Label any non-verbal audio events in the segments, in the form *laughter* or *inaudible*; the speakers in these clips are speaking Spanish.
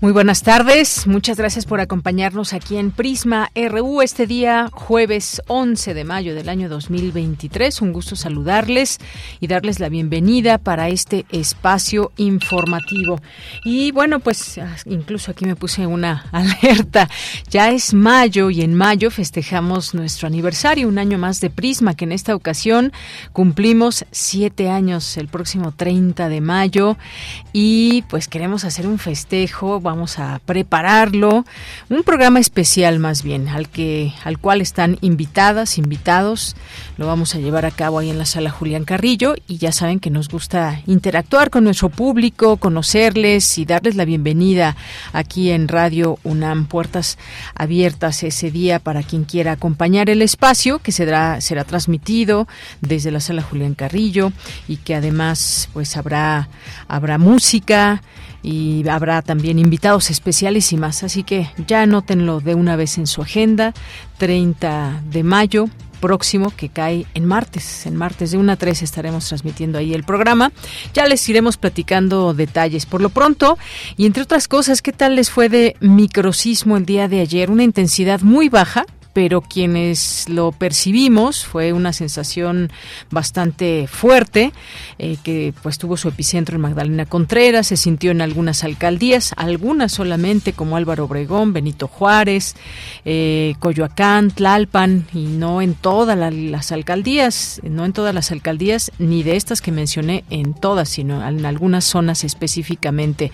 Muy buenas tardes, muchas gracias por acompañarnos aquí en Prisma RU este día jueves 11 de mayo del año 2023. Un gusto saludarles y darles la bienvenida para este espacio informativo. Y bueno, pues ah, incluso aquí me puse una *laughs* alerta. Ya es mayo y en mayo festejamos nuestro aniversario, un año más de Prisma, que en esta ocasión cumplimos siete años el próximo 30 de mayo y pues queremos hacer un festejo vamos a prepararlo, un programa especial más bien, al que al cual están invitadas, invitados, lo vamos a llevar a cabo ahí en la sala Julián Carrillo y ya saben que nos gusta interactuar con nuestro público, conocerles y darles la bienvenida aquí en Radio UNAM, puertas abiertas ese día para quien quiera acompañar el espacio que será será transmitido desde la sala Julián Carrillo y que además pues habrá habrá música y habrá también invitados especiales y más. Así que ya anótenlo de una vez en su agenda, 30 de mayo próximo que cae en martes. En martes de 1 a 3 estaremos transmitiendo ahí el programa. Ya les iremos platicando detalles. Por lo pronto, y entre otras cosas, ¿qué tal les fue de microsismo el día de ayer? Una intensidad muy baja, pero quienes lo percibimos fue una sensación bastante fuerte, eh, que pues tuvo su epicentro en Magdalena Contreras, se sintió en algunas alcaldías, algunas solamente como Álvaro Obregón, Benito Juárez, eh, Coyoacán, Tlalpan, y no en todas las alcaldías, no en todas las alcaldías, ni de estas que mencioné en todas, sino en algunas zonas específicamente.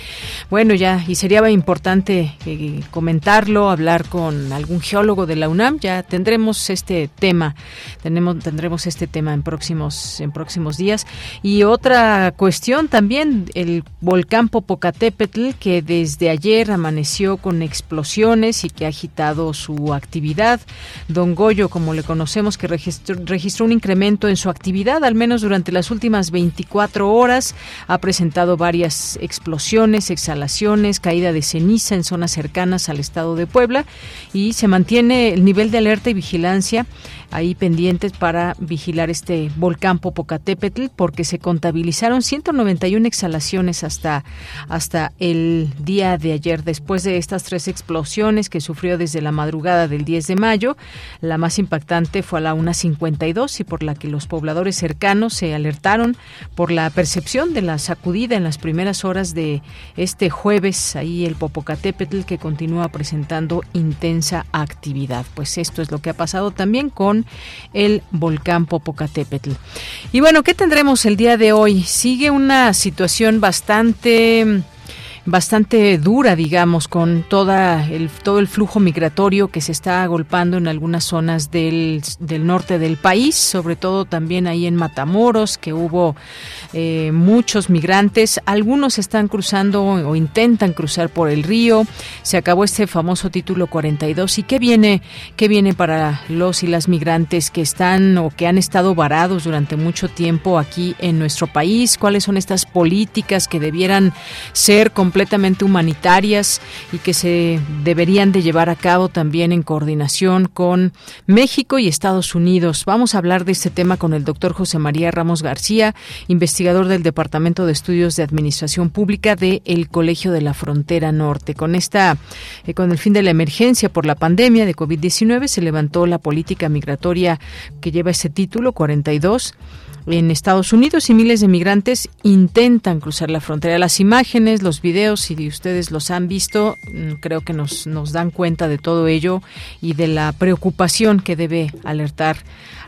Bueno, ya, y sería importante eh, comentarlo, hablar con algún geólogo de la UNAM, ya tendremos este tema, tenemos, tendremos este tema en próximos, en próximos días. Y otra cuestión también, el volcán Popocatépetl, que desde ayer amaneció con explosiones y que ha agitado su actividad. Don Goyo, como le conocemos, que registró, registró un incremento en su actividad, al menos durante las últimas 24 horas, ha presentado varias explosiones, exhalaciones, caída de ceniza en zonas cercanas al estado de Puebla y se mantiene el nivel de alerta y vigilancia ahí pendientes para vigilar este volcán Popocatépetl porque se contabilizaron 191 exhalaciones hasta hasta el día de ayer después de estas tres explosiones que sufrió desde la madrugada del 10 de mayo. La más impactante fue a la 1.52 y por la que los pobladores cercanos se alertaron por la percepción de la sacudida en las primeras horas de este jueves ahí el Popocatépetl que continúa presentando intensa actividad. Pues esto es lo que ha pasado también con el volcán Popocatépetl. Y bueno, ¿qué tendremos el día de hoy? Sigue una situación bastante bastante dura, digamos, con toda el, todo el flujo migratorio que se está agolpando en algunas zonas del, del norte del país, sobre todo también ahí en Matamoros, que hubo eh, muchos migrantes. Algunos están cruzando o intentan cruzar por el río. Se acabó este famoso título 42. ¿Y qué viene, qué viene para los y las migrantes que están o que han estado varados durante mucho tiempo aquí en nuestro país? ¿Cuáles son estas políticas que debieran ser completamente humanitarias y que se deberían de llevar a cabo también en coordinación con México y Estados Unidos. Vamos a hablar de este tema con el doctor José María Ramos García, investigador del Departamento de Estudios de Administración Pública del el Colegio de la Frontera Norte. Con esta, eh, con el fin de la emergencia por la pandemia de COVID-19, se levantó la política migratoria que lleva ese título 42 en Estados Unidos y miles de migrantes intentan cruzar la frontera. Las imágenes, los videos, si ustedes los han visto, mm, creo que nos, nos dan cuenta de todo ello y de la preocupación que debe alertar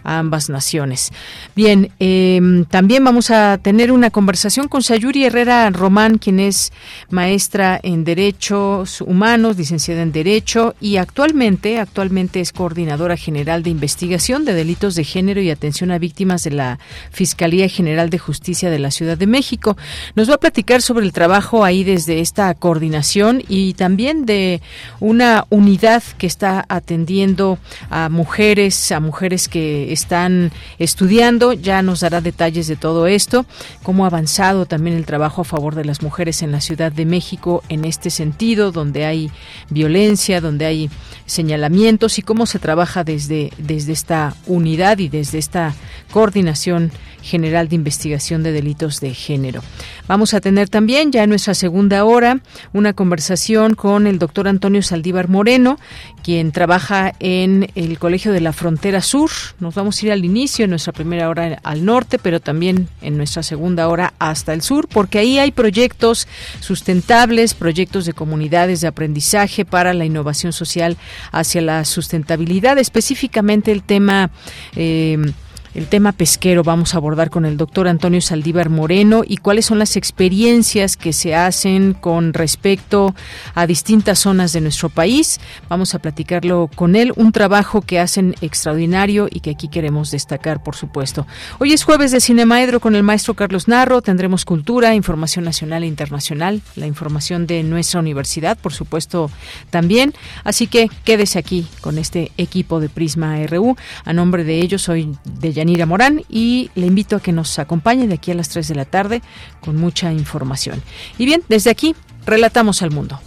a ambas naciones. Bien, em, también vamos a tener una conversación con Sayuri Herrera Román, quien es maestra en Derechos Humanos, licenciada en Derecho y actualmente, actualmente es coordinadora general de investigación de delitos de género y atención a víctimas de la Fiscalía General de Justicia de la Ciudad de México. Nos va a platicar sobre el trabajo ahí desde esta coordinación y también de una unidad que está atendiendo a mujeres, a mujeres que están estudiando. Ya nos dará detalles de todo esto, cómo ha avanzado también el trabajo a favor de las mujeres en la Ciudad de México en este sentido, donde hay violencia, donde hay señalamientos y cómo se trabaja desde, desde esta unidad y desde esta coordinación General de Investigación de Delitos de Género. Vamos a tener también ya en nuestra segunda hora una conversación con el doctor Antonio Saldívar Moreno, quien trabaja en el Colegio de la Frontera Sur. Nos vamos a ir al inicio, en nuestra primera hora al norte, pero también en nuestra segunda hora hasta el sur, porque ahí hay proyectos sustentables, proyectos de comunidades de aprendizaje para la innovación social hacia la sustentabilidad, específicamente el tema eh, el tema pesquero vamos a abordar con el doctor Antonio Saldívar Moreno y cuáles son las experiencias que se hacen con respecto a distintas zonas de nuestro país. Vamos a platicarlo con él, un trabajo que hacen extraordinario y que aquí queremos destacar, por supuesto. Hoy es jueves de Cinemaedro con el maestro Carlos Narro. Tendremos cultura, información nacional e internacional, la información de nuestra universidad, por supuesto, también. Así que quédese aquí con este equipo de Prisma RU. A nombre de ellos, soy de Yanira Morán y le invito a que nos acompañe de aquí a las 3 de la tarde con mucha información. Y bien, desde aquí, relatamos al mundo.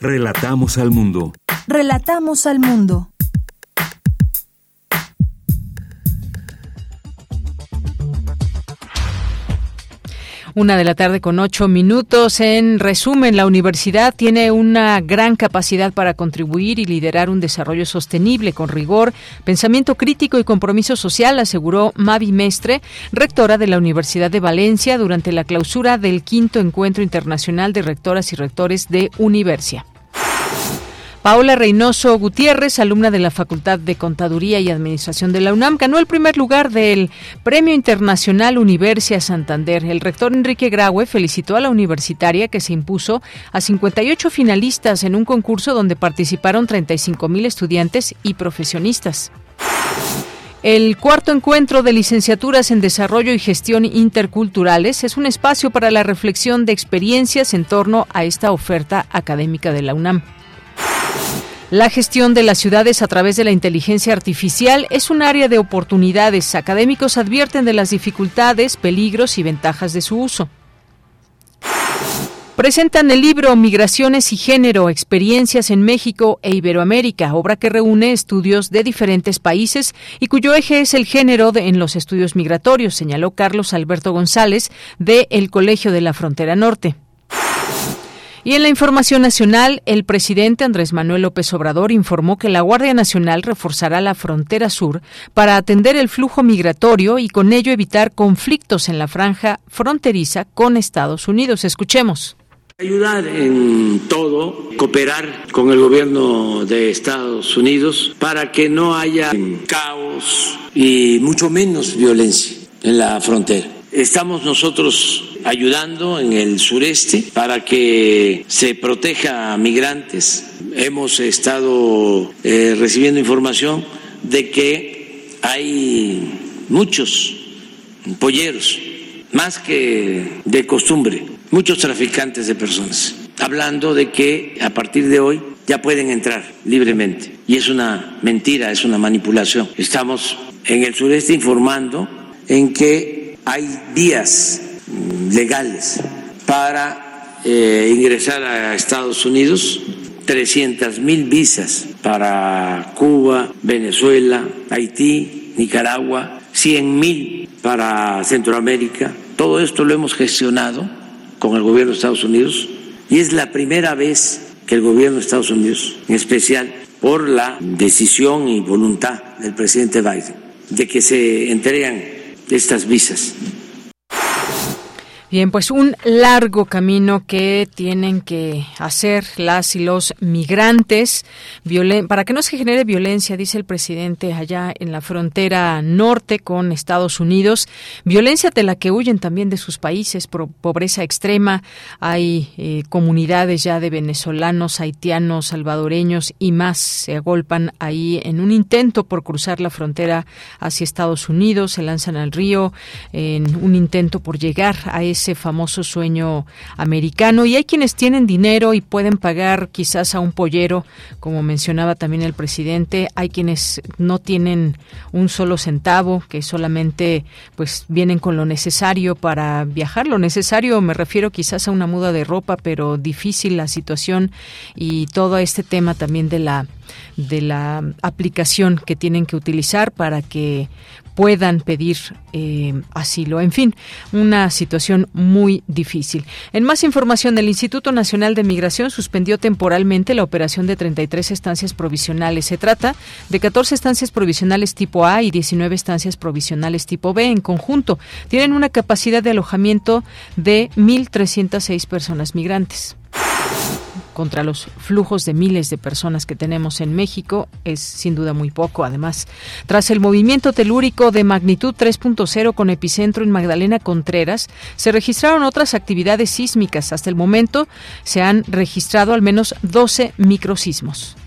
Relatamos al mundo. Relatamos al mundo. Una de la tarde con ocho minutos. En resumen, la universidad tiene una gran capacidad para contribuir y liderar un desarrollo sostenible con rigor, pensamiento crítico y compromiso social, aseguró Mavi Mestre, rectora de la Universidad de Valencia, durante la clausura del quinto encuentro internacional de rectoras y rectores de Universia. Paola Reynoso Gutiérrez, alumna de la Facultad de Contaduría y Administración de la UNAM, ganó el primer lugar del Premio Internacional Universia Santander. El rector Enrique Graue felicitó a la universitaria que se impuso a 58 finalistas en un concurso donde participaron 35 mil estudiantes y profesionistas. El cuarto encuentro de licenciaturas en Desarrollo y Gestión Interculturales es un espacio para la reflexión de experiencias en torno a esta oferta académica de la UNAM. La gestión de las ciudades a través de la inteligencia artificial es un área de oportunidades. Académicos advierten de las dificultades, peligros y ventajas de su uso. Presentan el libro Migraciones y Género, Experiencias en México e Iberoamérica, obra que reúne estudios de diferentes países y cuyo eje es el género en los estudios migratorios, señaló Carlos Alberto González de el Colegio de la Frontera Norte. Y en la información nacional, el presidente Andrés Manuel López Obrador informó que la Guardia Nacional reforzará la frontera sur para atender el flujo migratorio y con ello evitar conflictos en la franja fronteriza con Estados Unidos. Escuchemos. Ayudar en todo, cooperar con el gobierno de Estados Unidos para que no haya caos y mucho menos violencia en la frontera. Estamos nosotros ayudando en el sureste para que se proteja a migrantes. Hemos estado eh, recibiendo información de que hay muchos polleros, más que de costumbre, muchos traficantes de personas, hablando de que a partir de hoy ya pueden entrar libremente. Y es una mentira, es una manipulación. Estamos en el sureste informando en que hay vías legales para eh, ingresar a Estados Unidos, 300 mil visas para Cuba, Venezuela, Haití, Nicaragua, 100 mil para Centroamérica. Todo esto lo hemos gestionado con el gobierno de Estados Unidos. Y es la primera vez que el gobierno de Estados Unidos, en especial por la decisión y voluntad del presidente Biden, de que se entregan estas visas. Bien, pues un largo camino que tienen que hacer las y los migrantes. Para que no se genere violencia, dice el presidente allá en la frontera norte con Estados Unidos, violencia de la que huyen también de sus países, por pobreza extrema, hay eh, comunidades ya de venezolanos, haitianos, salvadoreños y más se agolpan ahí en un intento por cruzar la frontera hacia Estados Unidos, se lanzan al río en un intento por llegar a ese ese famoso sueño americano. Y hay quienes tienen dinero y pueden pagar quizás a un pollero, como mencionaba también el presidente. Hay quienes no tienen un solo centavo, que solamente pues vienen con lo necesario para viajar. Lo necesario me refiero quizás a una muda de ropa, pero difícil la situación y todo este tema también de la de la aplicación que tienen que utilizar para que puedan pedir eh, asilo. En fin, una situación muy difícil. En más información, el Instituto Nacional de Migración suspendió temporalmente la operación de 33 estancias provisionales. Se trata de 14 estancias provisionales tipo A y 19 estancias provisionales tipo B en conjunto. Tienen una capacidad de alojamiento de 1.306 personas migrantes contra los flujos de miles de personas que tenemos en México es sin duda muy poco. Además, tras el movimiento telúrico de magnitud 3.0 con epicentro en Magdalena Contreras, se registraron otras actividades sísmicas. Hasta el momento se han registrado al menos 12 microsismos.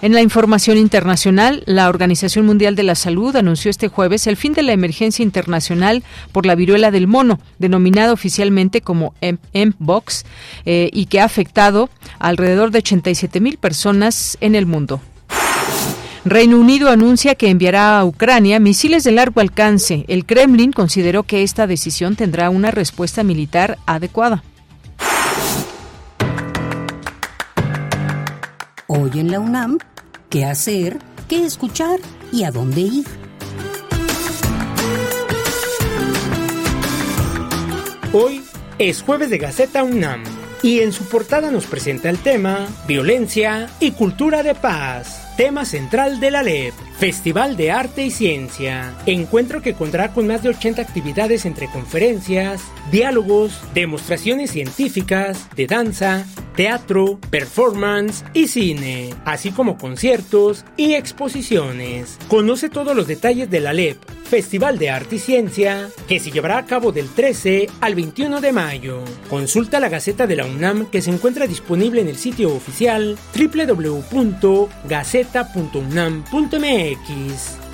En la información internacional, la Organización Mundial de la Salud anunció este jueves el fin de la emergencia internacional por la viruela del mono, denominada oficialmente como Mpox, eh, y que ha afectado a alrededor de 87 mil personas en el mundo. Reino Unido anuncia que enviará a Ucrania misiles de largo alcance. El Kremlin consideró que esta decisión tendrá una respuesta militar adecuada. Hoy en la UNAM, ¿qué hacer? ¿Qué escuchar? ¿Y a dónde ir? Hoy es jueves de Gaceta UNAM y en su portada nos presenta el tema Violencia y Cultura de Paz, tema central de la LEP. Festival de Arte y Ciencia. Encuentro que contará con más de 80 actividades entre conferencias, diálogos, demostraciones científicas, de danza, teatro, performance y cine, así como conciertos y exposiciones. Conoce todos los detalles de la LEP, Festival de Arte y Ciencia, que se llevará a cabo del 13 al 21 de mayo. Consulta la Gaceta de la UNAM que se encuentra disponible en el sitio oficial www.gaceta.unam.mx keys.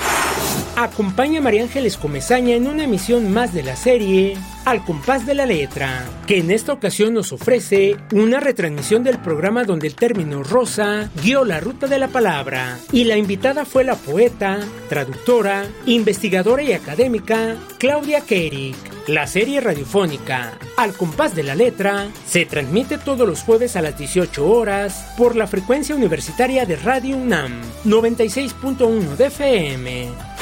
Acompaña a María Ángeles Comezaña en una emisión más de la serie Al compás de la letra, que en esta ocasión nos ofrece una retransmisión del programa donde el término rosa guió la ruta de la palabra y la invitada fue la poeta, traductora, investigadora y académica Claudia Kerik. La serie radiofónica Al compás de la letra se transmite todos los jueves a las 18 horas por la frecuencia universitaria de Radio UNAM 96.1 de FM.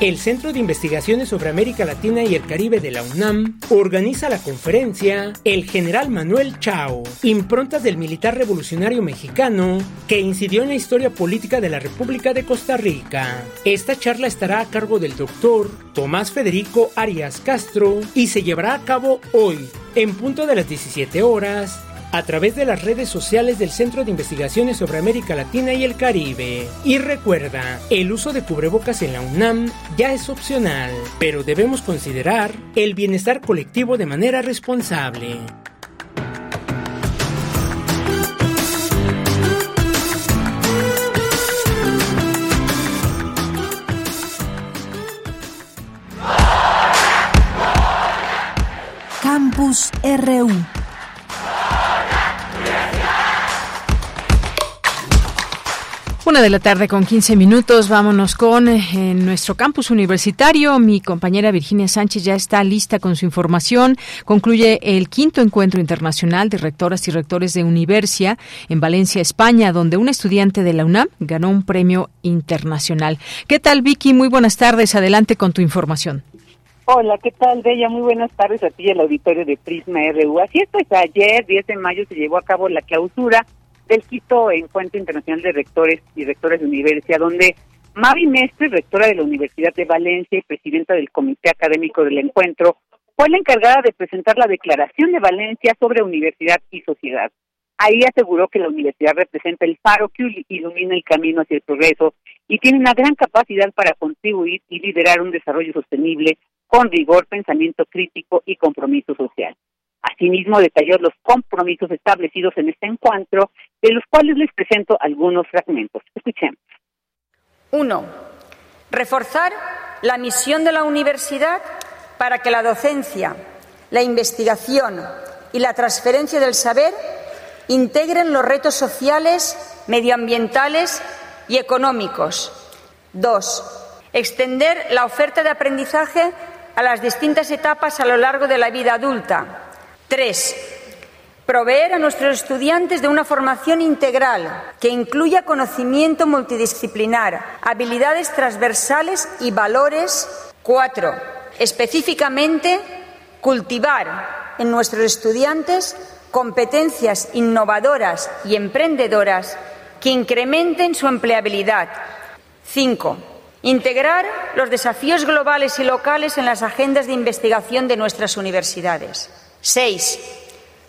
El Centro de Investigaciones sobre América Latina y el Caribe de la UNAM organiza la conferencia El General Manuel Chao, improntas del militar revolucionario mexicano que incidió en la historia política de la República de Costa Rica. Esta charla estará a cargo del doctor Tomás Federico Arias Castro y se llevará a cabo hoy, en punto de las 17 horas, a través de las redes sociales del Centro de Investigaciones sobre América Latina y el Caribe. Y recuerda, el uso de cubrebocas en la UNAM ya es opcional, pero debemos considerar el bienestar colectivo de manera responsable. Campus RU Una de la tarde con 15 minutos. Vámonos con eh, nuestro campus universitario. Mi compañera Virginia Sánchez ya está lista con su información. Concluye el quinto encuentro internacional de rectoras y rectores de Universia en Valencia, España, donde un estudiante de la UNAM ganó un premio internacional. ¿Qué tal, Vicky? Muy buenas tardes. Adelante con tu información. Hola, ¿qué tal, Bella? Muy buenas tardes a ti y al auditorio de Prisma RU. Así es, pues ayer, 10 de mayo, se llevó a cabo la clausura del Quito Encuentro Internacional de Rectores y Rectores de Universidad, donde Mavi Mestre, rectora de la Universidad de Valencia y presidenta del Comité Académico del Encuentro, fue la encargada de presentar la Declaración de Valencia sobre Universidad y Sociedad. Ahí aseguró que la universidad representa el faro que ilumina el camino hacia el progreso y tiene una gran capacidad para contribuir y liderar un desarrollo sostenible con rigor, pensamiento crítico y compromiso social. Asimismo, detalló los compromisos establecidos en este encuentro, de los cuales les presento algunos fragmentos. Escuchemos. Uno, reforzar la misión de la universidad para que la docencia, la investigación y la transferencia del saber integren los retos sociales, medioambientales y económicos. Dos, extender la oferta de aprendizaje a las distintas etapas a lo largo de la vida adulta. Tres, proveer a nuestros estudiantes de una formación integral que incluya conocimiento multidisciplinar, habilidades transversales y valores. Cuatro, específicamente cultivar en nuestros estudiantes competencias innovadoras y emprendedoras que incrementen su empleabilidad. Cinco, integrar los desafíos globales y locales en las agendas de investigación de nuestras universidades. Seis,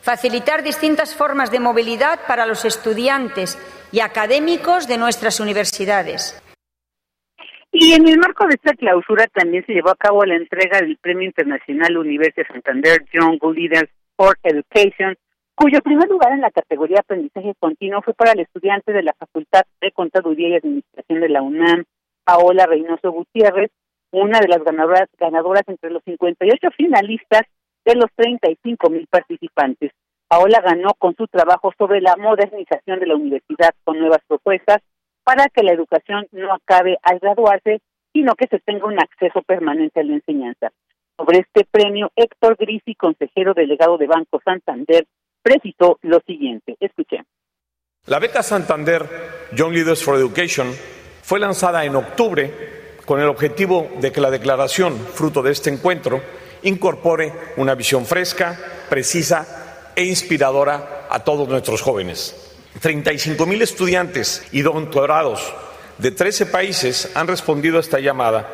facilitar distintas formas de movilidad para los estudiantes y académicos de nuestras universidades. Y en el marco de esta clausura también se llevó a cabo la entrega del Premio Internacional Universidad Santander Young Leaders for Education, cuyo primer lugar en la categoría Aprendizaje Continuo fue para el estudiante de la Facultad de Contaduría y Administración de la UNAM, Paola Reynoso Gutiérrez, una de las ganadoras, ganadoras entre los 58 finalistas de los 35 mil participantes. Paola ganó con su trabajo sobre la modernización de la universidad con nuevas propuestas para que la educación no acabe al graduarse, sino que se tenga un acceso permanente a la enseñanza. Sobre este premio, Héctor Grisi, consejero delegado de Banco Santander, precisó lo siguiente. Escuchemos. La beca Santander Young Leaders for Education fue lanzada en octubre con el objetivo de que la declaración, fruto de este encuentro, incorpore una visión fresca, precisa e inspiradora a todos nuestros jóvenes. 35 mil estudiantes y doctorados de 13 países han respondido a esta llamada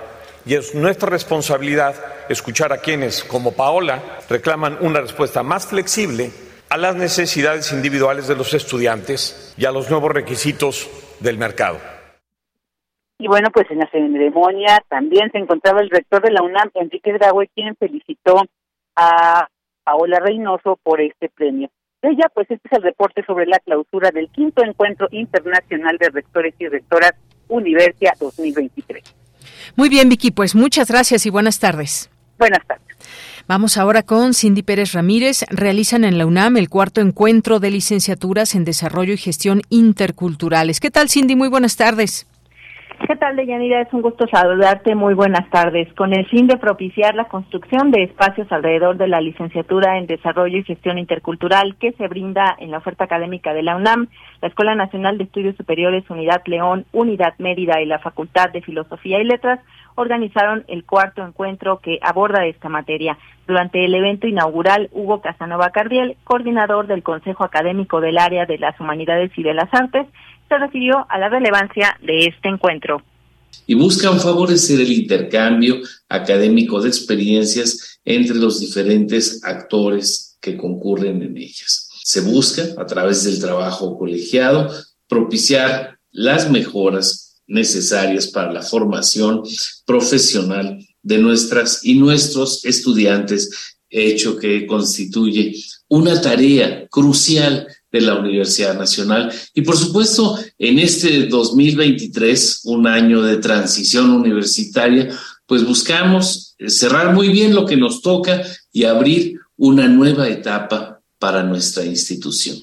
y es nuestra responsabilidad escuchar a quienes, como Paola, reclaman una respuesta más flexible a las necesidades individuales de los estudiantes y a los nuevos requisitos del mercado. Y bueno, pues en la ceremonia también se encontraba el rector de la UNAM, Enrique Dragüe, quien felicitó a Paola Reynoso por este premio ella, pues este es el reporte sobre la clausura del quinto encuentro internacional de rectores y rectoras Universia 2023. Muy bien, Vicky, pues muchas gracias y buenas tardes. Buenas tardes. Vamos ahora con Cindy Pérez Ramírez. Realizan en la UNAM el cuarto encuentro de licenciaturas en Desarrollo y Gestión Interculturales. ¿Qué tal, Cindy? Muy buenas tardes. ¿Qué tal, Deyanira? Es un gusto saludarte. Muy buenas tardes. Con el fin de propiciar la construcción de espacios alrededor de la licenciatura en Desarrollo y Gestión Intercultural que se brinda en la oferta académica de la UNAM, la Escuela Nacional de Estudios Superiores Unidad León, Unidad Mérida y la Facultad de Filosofía y Letras organizaron el cuarto encuentro que aborda esta materia. Durante el evento inaugural, Hugo Casanova Cardiel, coordinador del Consejo Académico del Área de las Humanidades y de las Artes, se refirió a la relevancia de este encuentro. Y buscan favorecer el intercambio académico de experiencias entre los diferentes actores que concurren en ellas. Se busca, a través del trabajo colegiado, propiciar las mejoras necesarias para la formación profesional de nuestras y nuestros estudiantes, hecho que constituye una tarea crucial de la Universidad Nacional. Y por supuesto, en este 2023, un año de transición universitaria, pues buscamos cerrar muy bien lo que nos toca y abrir una nueva etapa para nuestra institución.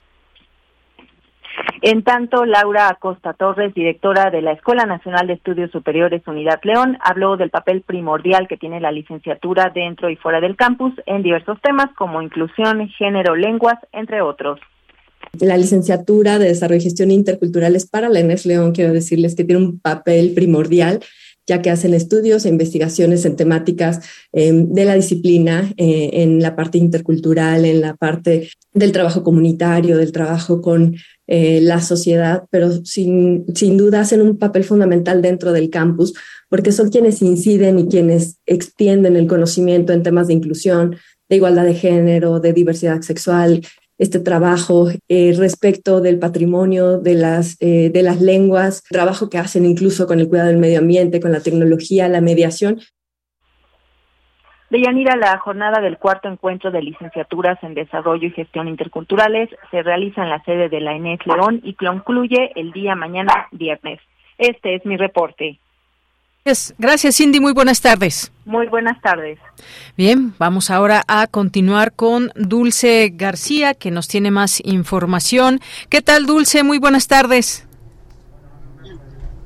En tanto, Laura Acosta Torres, directora de la Escuela Nacional de Estudios Superiores Unidad León, habló del papel primordial que tiene la licenciatura dentro y fuera del campus en diversos temas como inclusión, género, lenguas, entre otros. La licenciatura de Desarrollo y Gestión Interculturales para la ENES León, quiero decirles que tiene un papel primordial ya que hacen estudios e investigaciones en temáticas em, de la disciplina, eh, en la parte intercultural, en la parte del trabajo comunitario, del trabajo con eh, la sociedad, pero sin, sin duda hacen un papel fundamental dentro del campus, porque son quienes inciden y quienes extienden el conocimiento en temas de inclusión, de igualdad de género, de diversidad sexual, este trabajo eh, respecto del patrimonio, de las, eh, de las lenguas, trabajo que hacen incluso con el cuidado del medio ambiente, con la tecnología, la mediación. De Yanira, la jornada del cuarto encuentro de licenciaturas en Desarrollo y Gestión Interculturales se realiza en la sede de la ENES León y concluye el día mañana viernes. Este es mi reporte. Gracias, Cindy. Muy buenas tardes. Muy buenas tardes. Bien, vamos ahora a continuar con Dulce García, que nos tiene más información. ¿Qué tal, Dulce? Muy buenas tardes.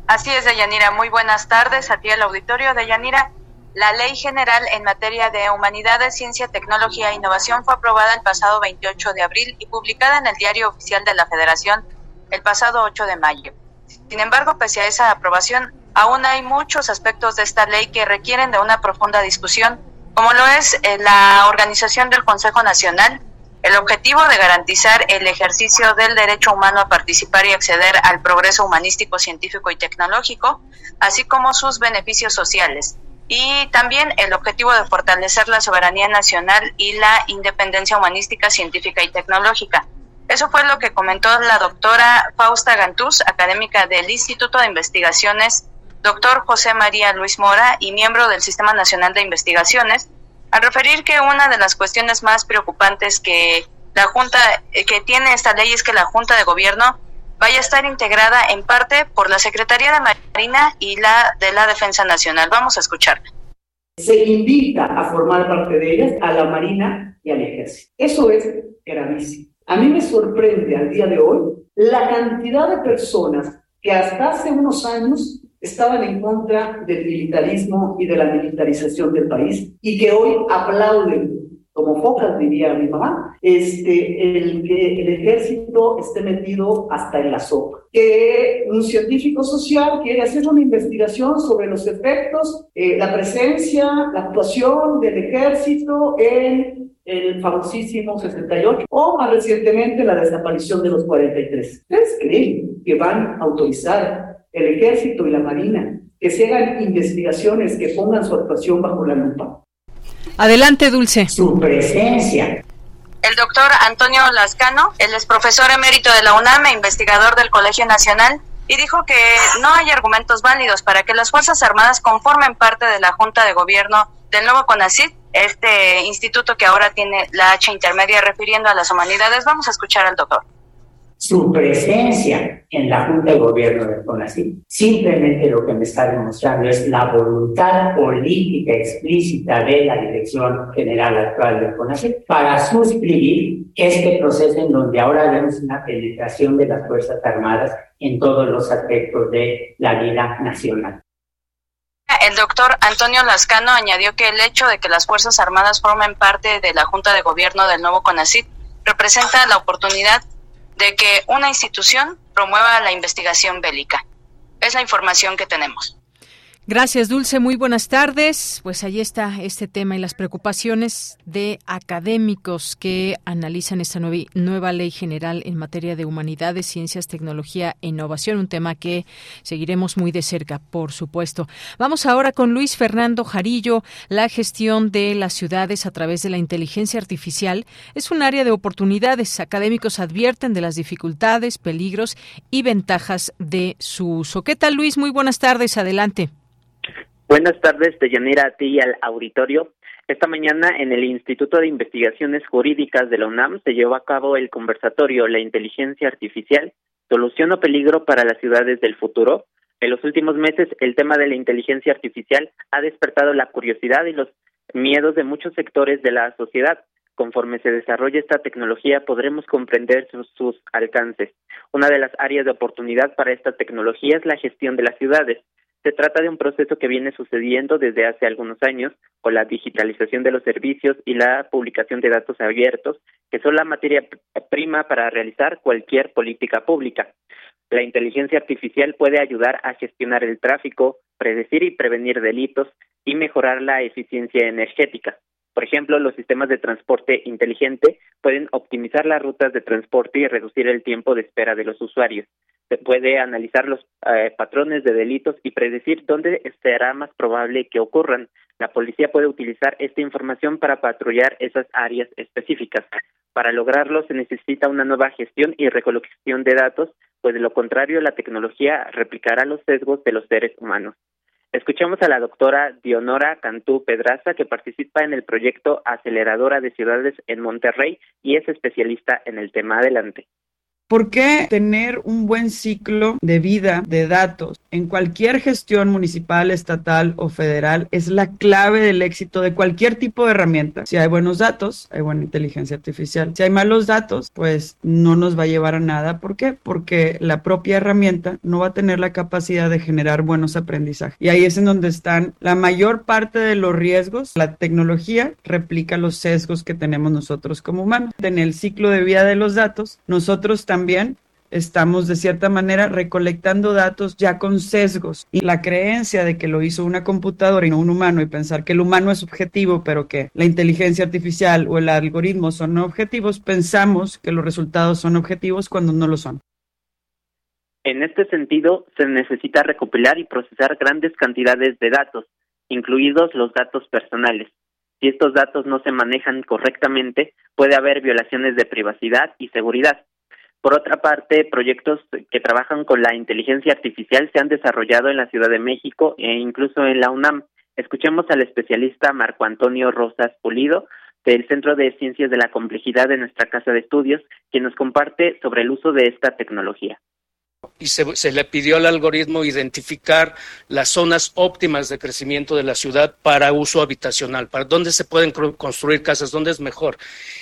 Así es, Deyanira. Muy buenas tardes a ti, el auditorio. Deyanira, la Ley General en materia de Humanidades, Ciencia, Tecnología e Innovación fue aprobada el pasado 28 de abril y publicada en el Diario Oficial de la Federación el pasado 8 de mayo. Sin embargo, pese a esa aprobación, aún hay muchos aspectos de esta ley que requieren de una profunda discusión, como lo es eh, la organización del Consejo Nacional, el objetivo de garantizar el ejercicio del derecho humano a participar y acceder al progreso humanístico, científico y tecnológico, así como sus beneficios sociales, y también el objetivo de fortalecer la soberanía nacional y la independencia humanística, científica y tecnológica. Eso fue lo que comentó la doctora Fausta Gantús, académica del Instituto de Investigaciones doctor José María Luis Mora y miembro del Sistema Nacional de Investigaciones, al referir que una de las cuestiones más preocupantes que la Junta, eh, que tiene esta ley es que la Junta de Gobierno vaya a estar integrada en parte por la Secretaría de Marina y la de la Defensa Nacional. Vamos a escuchar. Se invita a formar parte de ellas a la Marina y al Ejército. Eso es gravísimo. A mí me sorprende al día de hoy la cantidad de personas que hasta hace unos años estaban en contra del militarismo y de la militarización del país y que hoy aplauden, como focas diría mi mamá, este, el que el ejército esté metido hasta en la sopa. Que un científico social quiere hacer una investigación sobre los efectos, eh, la presencia, la actuación del ejército en el famosísimo 68 o más recientemente la desaparición de los 43. ¿Ustedes creen que van a autorizar el ejército y la marina, que se hagan investigaciones que pongan su actuación bajo la lupa. Adelante, Dulce. Su presencia. El doctor Antonio Lascano, él es profesor emérito de la UNAM e investigador del Colegio Nacional, y dijo que no hay argumentos válidos para que las Fuerzas Armadas conformen parte de la Junta de Gobierno del nuevo CONACYT, este instituto que ahora tiene la H intermedia refiriendo a las humanidades. Vamos a escuchar al doctor su presencia en la Junta de Gobierno del CONACYT. Simplemente lo que me está demostrando es la voluntad política explícita de la Dirección General actual del CONACYT para suscribir este proceso en donde ahora vemos una penetración de las Fuerzas Armadas en todos los aspectos de la vida nacional. El doctor Antonio Lascano añadió que el hecho de que las Fuerzas Armadas formen parte de la Junta de Gobierno del nuevo CONACYT representa la oportunidad de que una institución promueva la investigación bélica. Es la información que tenemos. Gracias, Dulce. Muy buenas tardes. Pues ahí está este tema y las preocupaciones de académicos que analizan esta nueva ley general en materia de humanidades, ciencias, tecnología e innovación, un tema que seguiremos muy de cerca, por supuesto. Vamos ahora con Luis Fernando Jarillo. La gestión de las ciudades a través de la inteligencia artificial es un área de oportunidades. Académicos advierten de las dificultades, peligros y ventajas de su uso. ¿Qué tal, Luis? Muy buenas tardes. Adelante. Buenas tardes, Deyanira, a ti y al auditorio. Esta mañana en el Instituto de Investigaciones Jurídicas de la UNAM se llevó a cabo el conversatorio La inteligencia artificial, solución o peligro para las ciudades del futuro. En los últimos meses el tema de la inteligencia artificial ha despertado la curiosidad y los miedos de muchos sectores de la sociedad. Conforme se desarrolle esta tecnología podremos comprender sus, sus alcances. Una de las áreas de oportunidad para esta tecnología es la gestión de las ciudades Se trata de un proceso que viene sucediendo desde hace algunos años con la digitalización de los servicios y la publicación de datos abiertos, que son la materia prima para realizar cualquier política pública. La inteligencia artificial puede ayudar a gestionar el tráfico, predecir y prevenir delitos y mejorar la eficiencia energética. Por ejemplo, los sistemas de transporte inteligente pueden optimizar las rutas de transporte y reducir el tiempo de espera de los usuarios. Se puede analizar los eh, patrones de delitos y predecir dónde será más probable que ocurran. La policía puede utilizar esta información para patrullar esas áreas específicas. Para lograrlo se necesita una nueva gestión y recolección de datos, pues de lo contrario la tecnología replicará los sesgos de los seres humanos. Escuchamos a la doctora Dionora Cantú Pedraza, que participa en el proyecto Aceleradora de Ciudades en Monterrey y es especialista en el tema. Adelante. ¿Por qué tener un buen ciclo de vida de datos en cualquier gestión municipal, estatal o federal es la clave del éxito de cualquier tipo de herramienta? Si hay buenos datos, hay buena inteligencia artificial. Si hay malos datos, pues no nos va a llevar a nada. ¿Por qué? Porque la propia herramienta no va a tener la capacidad de generar buenos aprendizajes. Y ahí es en donde están la mayor parte de los riesgos. La tecnología replica los sesgos que tenemos nosotros como humanos. En el ciclo de vida de los datos, nosotros también también estamos de cierta manera recolectando datos ya con sesgos y la creencia de que lo hizo una computadora y no un humano y pensar que el humano es objetivo pero que la inteligencia artificial o el algoritmo son objetivos, pensamos que los resultados son objetivos cuando no lo son. En este sentido, se necesita recopilar y procesar grandes cantidades de datos, incluidos los datos personales. Si estos datos no se manejan correctamente, puede haber violaciones de privacidad y seguridad por otra parte, proyectos que trabajan con la inteligencia artificial se han desarrollado en la Ciudad de México e incluso en la UNAM. Escuchemos al especialista Marco Antonio Rosas Pulido del Centro de Ciencias de la Complejidad de nuestra Casa de Estudios, quien nos comparte sobre el uso de esta tecnología y se, le pidió al algoritmo identificar las zonas óptimas de crecimiento de la ciudad para uso habitacional, para dónde se pueden construir casas, dónde es mejor.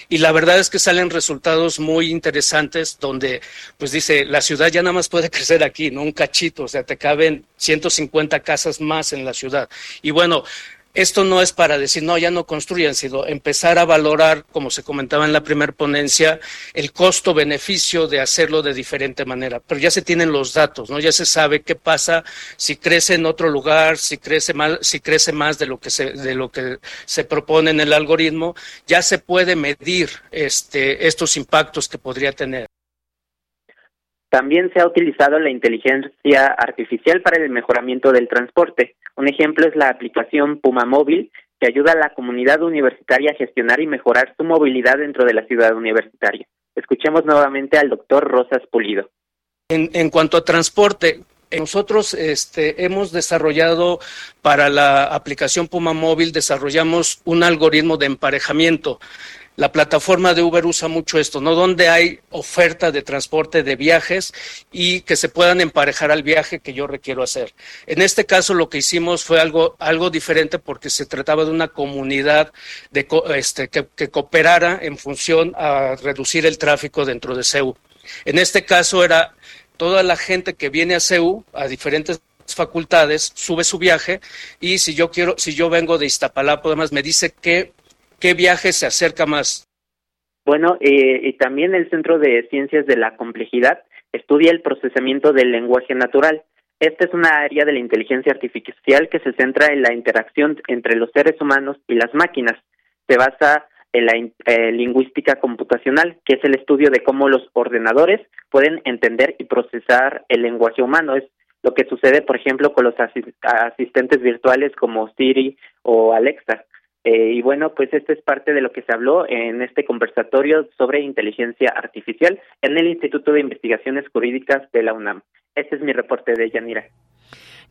Y la verdad es que salen resultados muy interesantes donde, pues dice, la ciudad ya nada más puede *laughs* crecer aquí, no un cachito, o sea, te caben 150 casas más en la ciudad. Y bueno, esto no es para decir, no, ya no construyan, sino empezar a valorar, como se comentaba en la primera ponencia, el costo-beneficio de hacerlo de diferente manera. Pero ya se tienen los datos, ¿no? Ya se sabe qué pasa si crece en otro lugar, si crece más, si crece más de lo que se, de lo que se propone en el algoritmo, ya se puede medir este, estos impactos que podría tener. También se ha utilizado la inteligencia artificial para el mejoramiento del transporte. Un ejemplo es la aplicación Puma Móvil, que ayuda a la comunidad universitaria a gestionar y mejorar su movilidad dentro de la ciudad universitaria. Escuchemos nuevamente al doctor Rosas Pulido. En, cuanto a transporte, nosotros este, hemos desarrollado para la aplicación Puma Móvil, desarrollamos un algoritmo de emparejamiento la plataforma de Uber usa mucho esto, ¿no? Donde hay oferta de transporte de viajes y que se puedan emparejar al viaje que yo requiero hacer. En este caso lo que hicimos fue algo, algo diferente porque se trataba de una comunidad de, este, que, cooperara en función a reducir el tráfico dentro de CEU. En este caso era toda la gente que viene a CEU, a diferentes facultades, sube su viaje y si yo quiero, si yo vengo de Iztapalapa, además me dice que ¿Qué viaje se acerca más? Bueno, eh, y también el Centro de Ciencias de la Complejidad estudia el procesamiento del lenguaje natural. Esta es una área de la inteligencia artificial que se centra en la interacción entre los seres humanos y las máquinas. Se basa en la eh, lingüística computacional, que es el estudio de cómo los ordenadores pueden entender y procesar el lenguaje humano. Es lo que sucede, por ejemplo, con los asistentes virtuales como Siri o Alexa. Eh, y bueno, pues esto es parte de lo que se habló en este conversatorio sobre inteligencia artificial en el Instituto de Investigaciones Jurídicas de la UNAM. Este es mi reporte de Yanira.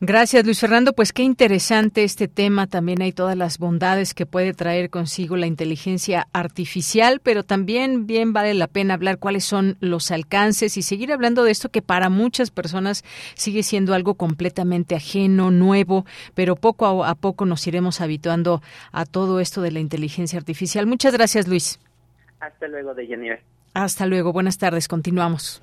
Gracias, Luis Fernando. Pues qué interesante este tema. También hay todas las bondades que puede traer consigo la inteligencia artificial, pero también bien vale la pena hablar cuáles son los alcances y seguir hablando de esto que para muchas personas sigue siendo algo completamente ajeno, nuevo, pero poco a poco nos iremos habituando a todo esto de la inteligencia artificial. Muchas gracias, Luis. Hasta luego, Deyanira. Hasta luego. Buenas tardes. Continuamos.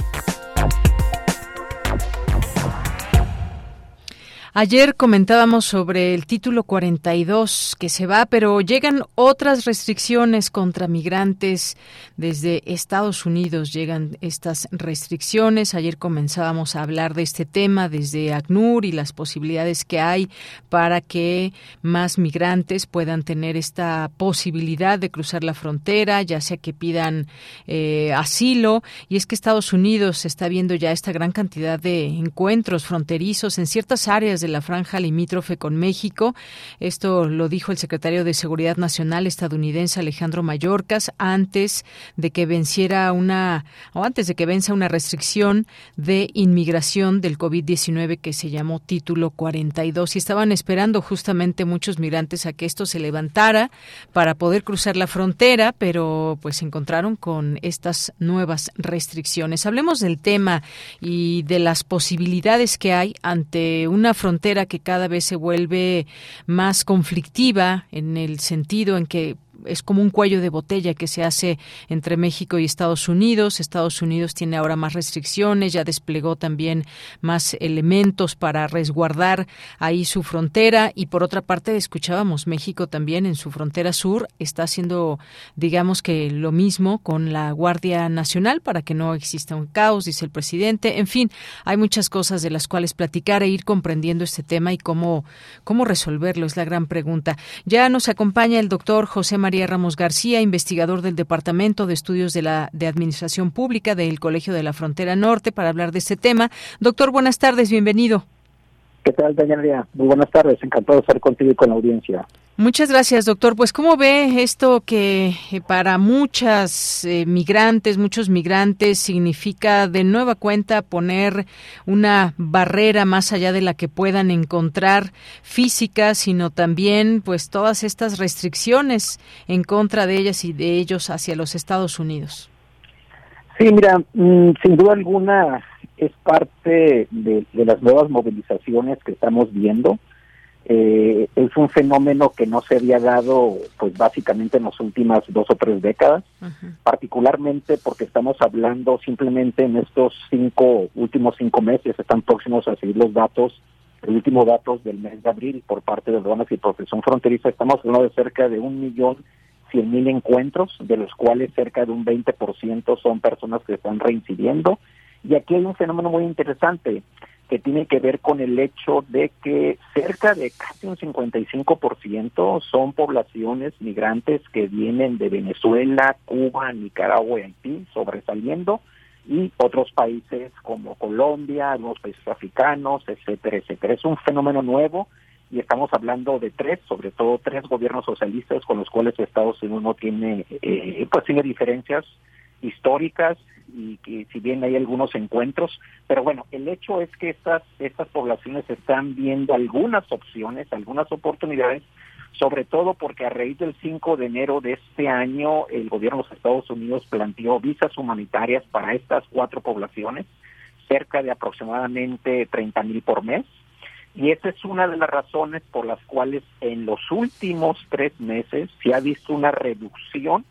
Ayer comentábamos sobre el título 42 que se va, pero llegan otras restricciones contra migrantes desde Estados Unidos. Llegan estas restricciones. Ayer comenzábamos a hablar de este tema desde ACNUR y las posibilidades que hay para que más migrantes puedan tener esta posibilidad de cruzar la frontera, ya sea que pidan eh, asilo. Y es que Estados Unidos está viendo ya esta gran cantidad de encuentros fronterizos en ciertas áreas de la franja limítrofe con México. Esto lo dijo el secretario de Seguridad Nacional estadounidense Alejandro Mayorkas antes de que venciera una o antes de que venza una restricción de inmigración del COVID-19 que se llamó Título 42 y estaban esperando justamente muchos migrantes a que esto se levantara para poder cruzar la frontera, pero pues se encontraron con estas nuevas restricciones. Hablemos del tema y de las posibilidades que hay ante una frontera que cada vez se vuelve más conflictiva en el sentido en que es como un cuello de botella que se hace entre México y Estados Unidos. Estados Unidos tiene ahora más restricciones, ya desplegó también más elementos para resguardar ahí su frontera y por otra parte escuchábamos México también en su frontera sur está haciendo digamos que lo mismo con la Guardia Nacional para que no exista un caos, dice el presidente. En fin, hay muchas cosas de las cuales platicar e ir comprendiendo este tema y cómo cómo resolverlo es la gran pregunta. Ya nos acompaña el doctor José María María Ramos García, investigador del Departamento de Estudios de la de Administración Pública del Colegio de la Frontera Norte, para hablar de este tema. Doctor, buenas tardes, bienvenido. ¿Qué tal, Daniela? Muy buenas tardes, encantado de estar contigo y con la audiencia. Muchas gracias, doctor. Pues, ¿cómo ve esto que eh, para muchas eh, migrantes, muchos migrantes, significa de nueva cuenta poner una barrera más allá de la que puedan encontrar física, sino también, pues, todas estas restricciones en contra de ellas y de ellos hacia los Estados Unidos? Sí, mira, mm, sin duda alguna es parte de las nuevas movilizaciones que estamos viendo. Eh, es un fenómeno que no se había dado pues básicamente en las últimas dos o tres décadas, particularmente porque estamos hablando simplemente en estos cinco últimos cinco meses, están próximos a seguir los datos, el último datos del mes de abril por parte de aduanas y profesión fronteriza, estamos hablando de cerca de un millón cien mil encuentros, de los cuales cerca de un 20% son personas que están reincidiendo. Y aquí hay un fenómeno muy interesante que tiene que ver con el hecho de que cerca de casi un 55% son poblaciones migrantes que vienen de Venezuela, Cuba, Nicaragua y Haití, sobresaliendo, y otros países como Colombia, algunos países africanos, etcétera, etcétera. Es un fenómeno nuevo y estamos hablando de tres, sobre todo tres gobiernos socialistas con los cuales Estados Unidos no tiene, eh, pues tiene diferencias históricas y que si bien hay algunos encuentros, pero bueno, el hecho es que estas, estas poblaciones están viendo algunas opciones, algunas oportunidades, sobre todo porque a raíz del 5 de enero de este año el gobierno de los Estados Unidos planteó visas humanitarias para estas cuatro poblaciones, cerca de aproximadamente 30 mil por mes. Y esa es una de las razones por las cuales en los últimos tres meses se ha visto una reducción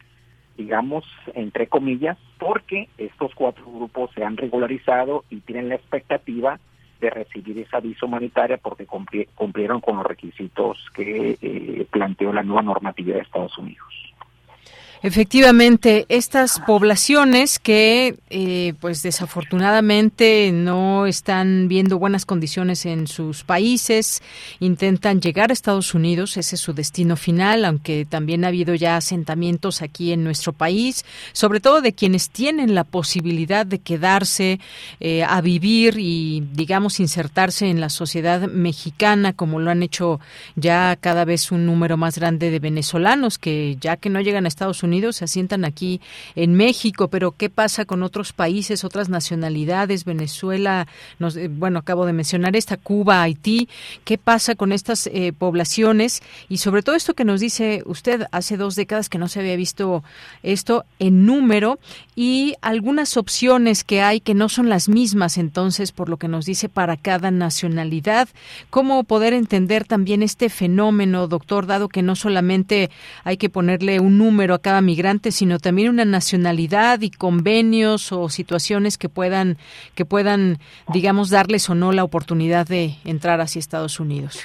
digamos, entre comillas, porque estos cuatro grupos se han regularizado y tienen la expectativa de recibir esa visa humanitaria porque cumplieron con los requisitos que eh, planteó la nueva normatividad de Estados Unidos. Efectivamente, estas poblaciones que, eh, pues desafortunadamente, no están viendo buenas condiciones en sus países, intentan llegar a Estados Unidos, ese es su destino final, aunque también ha habido ya asentamientos aquí en nuestro país, sobre todo de quienes tienen la posibilidad de quedarse eh, a vivir y, digamos, insertarse en la sociedad mexicana, como lo han hecho ya cada vez un número más grande de venezolanos que, ya que no llegan a Estados Unidos, Unidos, se asientan aquí en México, pero ¿qué pasa con otros países, otras nacionalidades, Venezuela, nos, eh, bueno, acabo de mencionar esta, Cuba, Haití, ¿qué pasa con estas eh, poblaciones? Y sobre todo esto que nos dice usted, hace dos décadas que no se había visto esto en número y algunas opciones que hay que no son las mismas entonces, por lo que nos dice para cada nacionalidad. ¿Cómo poder entender también este fenómeno, doctor, dado que no solamente hay que ponerle un número a cada migrante, sino también una nacionalidad y convenios o situaciones que puedan, que puedan, digamos, darles o no la oportunidad de entrar hacia Estados Unidos?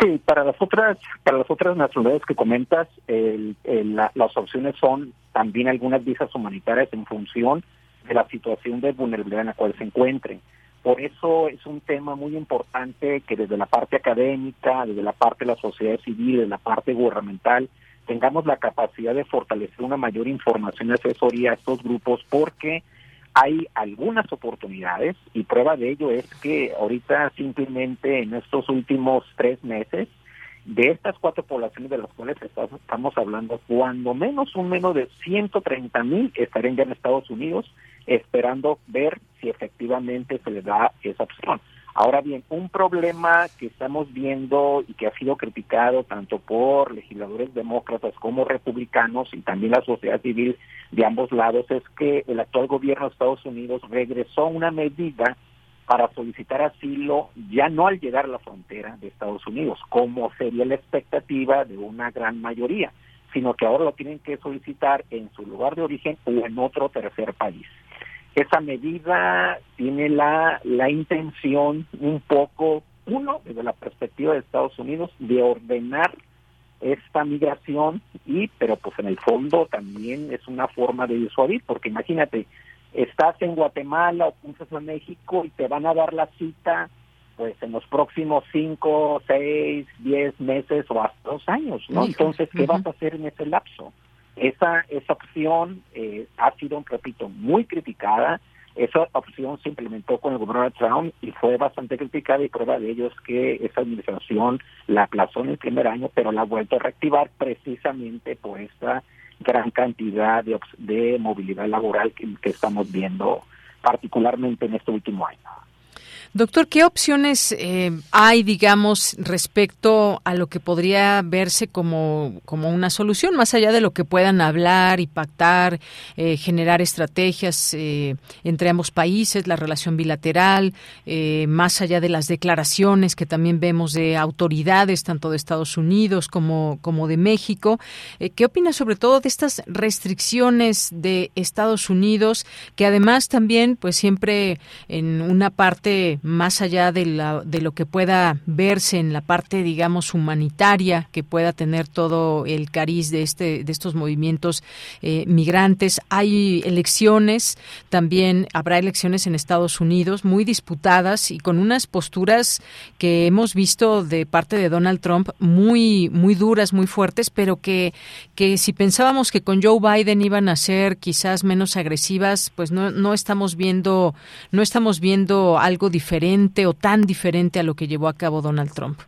Sí, para las otras, para las otras nacionalidades que comentas, las opciones son también algunas visas humanitarias en función de la situación de vulnerabilidad en la cual se encuentren. Por eso es un tema muy importante que desde la parte académica, desde la parte de la sociedad civil, desde la parte gubernamental, tengamos la capacidad de fortalecer una mayor información y asesoría a estos grupos porque hay algunas oportunidades y prueba de ello es que ahorita simplemente en estos últimos tres meses de estas cuatro poblaciones de las cuales estamos hablando, cuando menos un menos de 130 mil estarían ya en Estados Unidos esperando ver si efectivamente se les da esa opción. Ahora bien, un problema que estamos viendo y que ha sido criticado tanto por legisladores demócratas como republicanos y también la sociedad civil de ambos lados es que el actual gobierno de Estados Unidos regresó una medida para solicitar asilo ya no al llegar a la frontera de Estados Unidos, como sería la expectativa de una gran mayoría, sino que ahora lo tienen que solicitar en su lugar de origen o en otro tercer país. Esa medida tiene la, la intención un poco, uno, desde la perspectiva de Estados Unidos, de ordenar esta migración y, pero pues en el fondo también es una forma de disuadir, porque imagínate, estás en Guatemala o puntas a México y te van a dar la cita pues en los próximos cinco, seis, diez meses o hasta dos años, ¿no? Entonces, ¿qué vas a hacer en ese lapso? Esa, esa opción eh, ha sido, repito, muy criticada. Esa opción se implementó con el gobernador Trump y fue bastante criticada y prueba de ello es que esa administración la aplazó en el primer año, pero la ha vuelto a reactivar precisamente por esta gran cantidad de, de movilidad laboral que, que estamos viendo, particularmente en este último año. Doctor, ¿qué opciones eh, hay, digamos, respecto a lo que podría verse como, como una solución, más allá de lo que puedan hablar y pactar, eh, generar estrategias eh, entre ambos países, la relación bilateral, más allá de las declaraciones que también vemos de autoridades, tanto de Estados Unidos como, como de México? ¿Qué opina sobre todo de estas restricciones de Estados Unidos, que además también, pues siempre en una parte más allá de, la, de lo que pueda verse en la parte, digamos, humanitaria, que pueda tener todo el cariz de, este, de estos movimientos eh, migrantes. Hay elecciones, también habrá elecciones en Estados Unidos muy disputadas y con unas posturas que hemos visto de parte de Donald Trump muy, muy duras, muy fuertes, pero que, que si pensábamos que con Joe Biden iban a ser quizás menos agresivas, pues no, no estamos viendo, no estamos viendo algo diferente diferente o tan diferente a lo que llevó a cabo Donald Trump?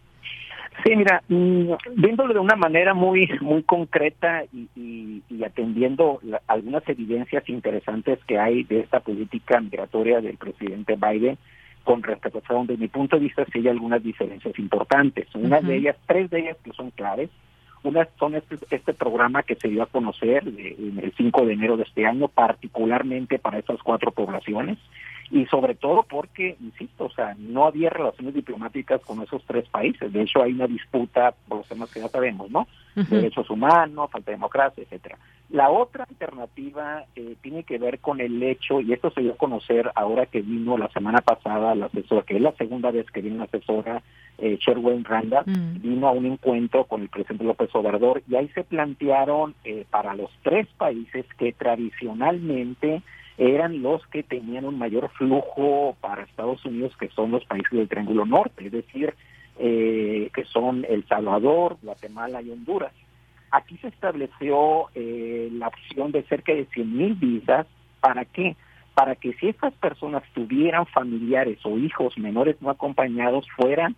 Sí, mira, mm, viéndolo de una manera muy muy concreta y, atendiendo algunas evidencias interesantes que hay de esta política migratoria del presidente Biden con respecto a Trump, desde mi punto de vista sí hay algunas diferencias importantes. Una de ellas, tres de ellas que son claves. Una son este, este programa que se dio a conocer el 5 de enero de este año, particularmente para estas cuatro poblaciones y sobre todo porque, insisto, o sea, no había relaciones diplomáticas con esos tres países. De hecho, hay una disputa por los temas que ya sabemos, ¿no? Derechos humanos, falta de democracia, etcétera. La otra alternativa eh, tiene que ver con el hecho, y esto se dio a conocer ahora que vino la semana pasada la asesora, que es la segunda vez que vino la asesora eh, Sherwin Randa, mm. vino a un encuentro con el presidente López Obrador y ahí se plantearon eh, para los tres países que tradicionalmente eran los que tenían un mayor flujo para Estados Unidos, que son los países del Triángulo Norte, es decir, eh, que son El Salvador, Guatemala y Honduras. Aquí se estableció eh, la opción de cerca de 100 mil visas. ¿Para qué? Para que si estas personas tuvieran familiares o hijos menores no acompañados, fueran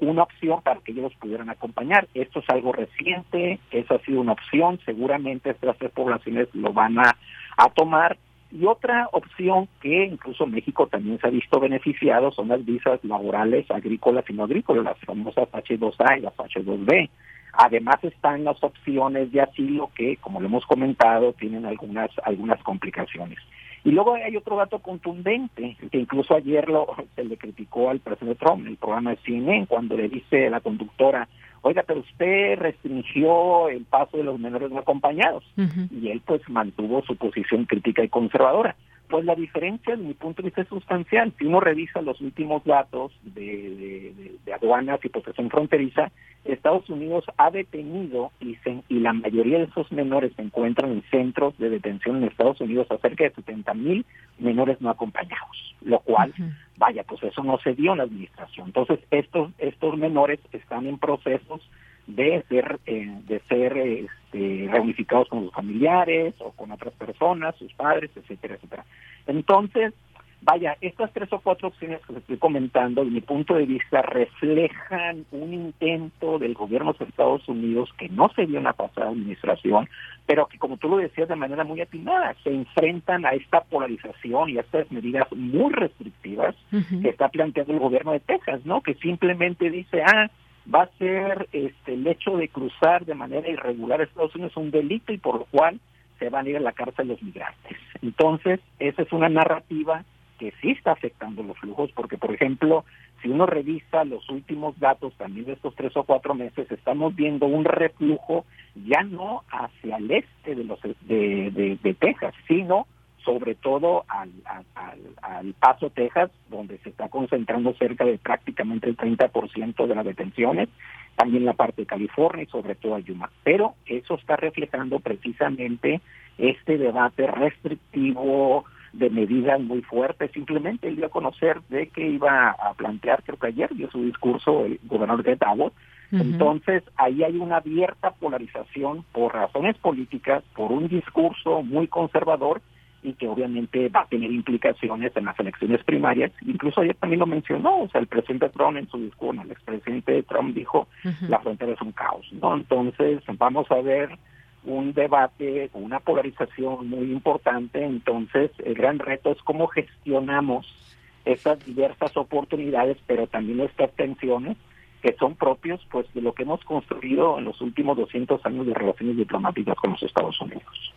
una opción para que ellos los pudieran acompañar. Esto es algo reciente, eso ha sido una opción, seguramente estas tres poblaciones lo van a, a tomar. Y otra opción que incluso México también se ha visto beneficiado son las visas laborales agrícolas y no agrícolas, las famosas H2A y las H2B. Además están las opciones de asilo que, como lo hemos comentado, tienen algunas algunas complicaciones. Y luego hay otro dato contundente, que incluso ayer lo, se le criticó al presidente Trump el programa de CNN, cuando le dice la conductora, oiga, pero usted restringió el paso de los menores no acompañados. Y él pues mantuvo su posición crítica y conservadora. Pues la diferencia, desde mi punto de vista, es sustancial. Si uno revisa los últimos datos de, de, aduanas y posesión fronteriza, Estados Unidos ha detenido y, y la mayoría de esos menores se encuentran en centros de detención en Estados Unidos, a cerca de 70 mil menores no acompañados, lo cual, vaya, pues eso no se dio en la administración. Entonces, estos, estos menores están en procesos de ser eh, de ser este, reunificados con sus familiares o con otras personas, sus padres, etcétera, etcétera. Entonces, vaya, estas tres o cuatro opciones que les estoy comentando, de mi punto de vista, reflejan un intento del gobierno de Estados Unidos que no se dio en la pasada administración, pero que, como tú lo decías de manera muy atinada, se enfrentan a esta polarización y a estas medidas muy restrictivas que está planteando el gobierno de Texas, ¿no? Que simplemente dice, ah, va a ser este, el hecho de cruzar de manera irregular Estados Unidos un delito y por lo cual se van a ir a la cárcel los migrantes. Entonces, esa es una narrativa que sí está afectando los flujos, porque, por ejemplo, si uno revisa los últimos datos también de estos tres o cuatro meses, estamos viendo un reflujo ya no hacia el este de, los, de, de Texas, sino sobre todo al, al, Paso, Texas, donde se está concentrando cerca de prácticamente el 30% de las detenciones, también la parte de California y sobre todo a Yuma. Pero eso está reflejando precisamente este debate restrictivo de medidas muy fuertes. Simplemente él dio a conocer de que iba a plantear, creo que ayer dio su discurso el gobernador de Davos, Entonces, ahí hay una abierta polarización por razones políticas, por un discurso muy conservador y que obviamente va a tener implicaciones en las elecciones primarias. Incluso ayer también lo mencionó, o sea, el presidente Trump en su discurso, el expresidente Trump dijo, la frontera es un caos, ¿no? Entonces, vamos a ver un debate, una polarización muy importante, entonces el gran reto es cómo gestionamos esas diversas oportunidades, pero también estas tensiones que son propios pues de lo que hemos construido en los últimos 200 años de relaciones diplomáticas con los Estados Unidos.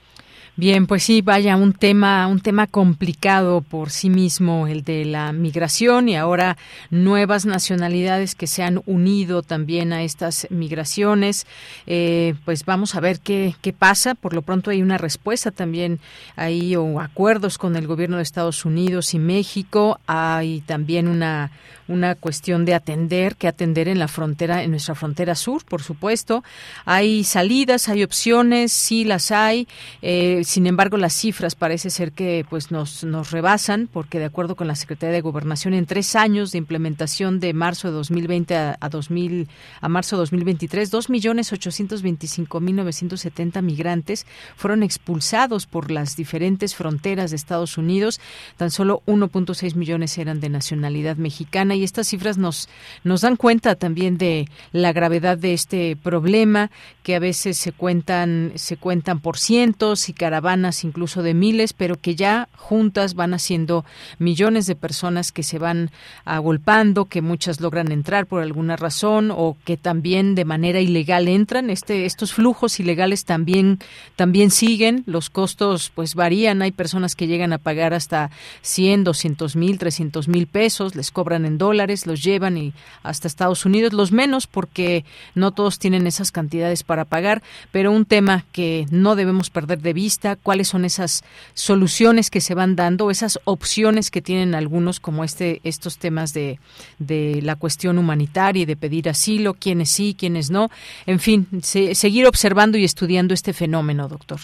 Bien, pues sí, vaya un tema, un tema complicado por sí mismo, el de la migración y ahora nuevas nacionalidades que se han unido también a estas migraciones. Eh, pues vamos a ver qué, qué pasa. Por lo pronto hay una respuesta también ahí o acuerdos con el gobierno de Estados Unidos y México. Hay también una una cuestión de atender, que atender en la frontera, en nuestra frontera sur, por supuesto. Hay salidas, hay opciones, sí las hay. Eh, sin embargo, las cifras parece ser que pues nos, nos rebasan, porque de acuerdo con la Secretaría de Gobernación, en tres años de implementación de marzo de 2020 a, a, 2000, a marzo de 2023, 2.825.970 migrantes fueron expulsados por las diferentes fronteras de Estados Unidos. Tan solo 1.6 millones eran de nacionalidad mexicana y estas cifras nos, nos dan cuenta también de la gravedad de este problema, que a veces se cuentan, se cuentan por cientos y caravanas incluso de miles, pero que ya juntas van haciendo millones de personas que se van agolpando, que muchas logran entrar por alguna razón o que también de manera ilegal entran. Este, estos flujos ilegales también, también siguen, los costos pues varían, hay personas que llegan a pagar hasta 100, 200 mil, 300 mil pesos, les cobran en dólares, los llevan y hasta Estados Unidos, los menos porque no todos tienen esas cantidades para pagar, pero un tema que no debemos perder de vista, cuáles son esas soluciones que se van dando, esas opciones que tienen algunos como este estos temas de, de la cuestión humanitaria y de pedir asilo, quiénes sí, quiénes no, en fin, seguir observando y estudiando este fenómeno, doctor.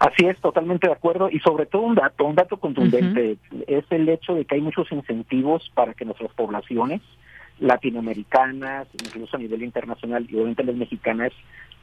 Así es, totalmente de acuerdo. Y sobre todo un dato, un dato contundente, es el hecho de que hay muchos incentivos para que nuestras poblaciones latinoamericanas, incluso a nivel internacional y obviamente las mexicanas,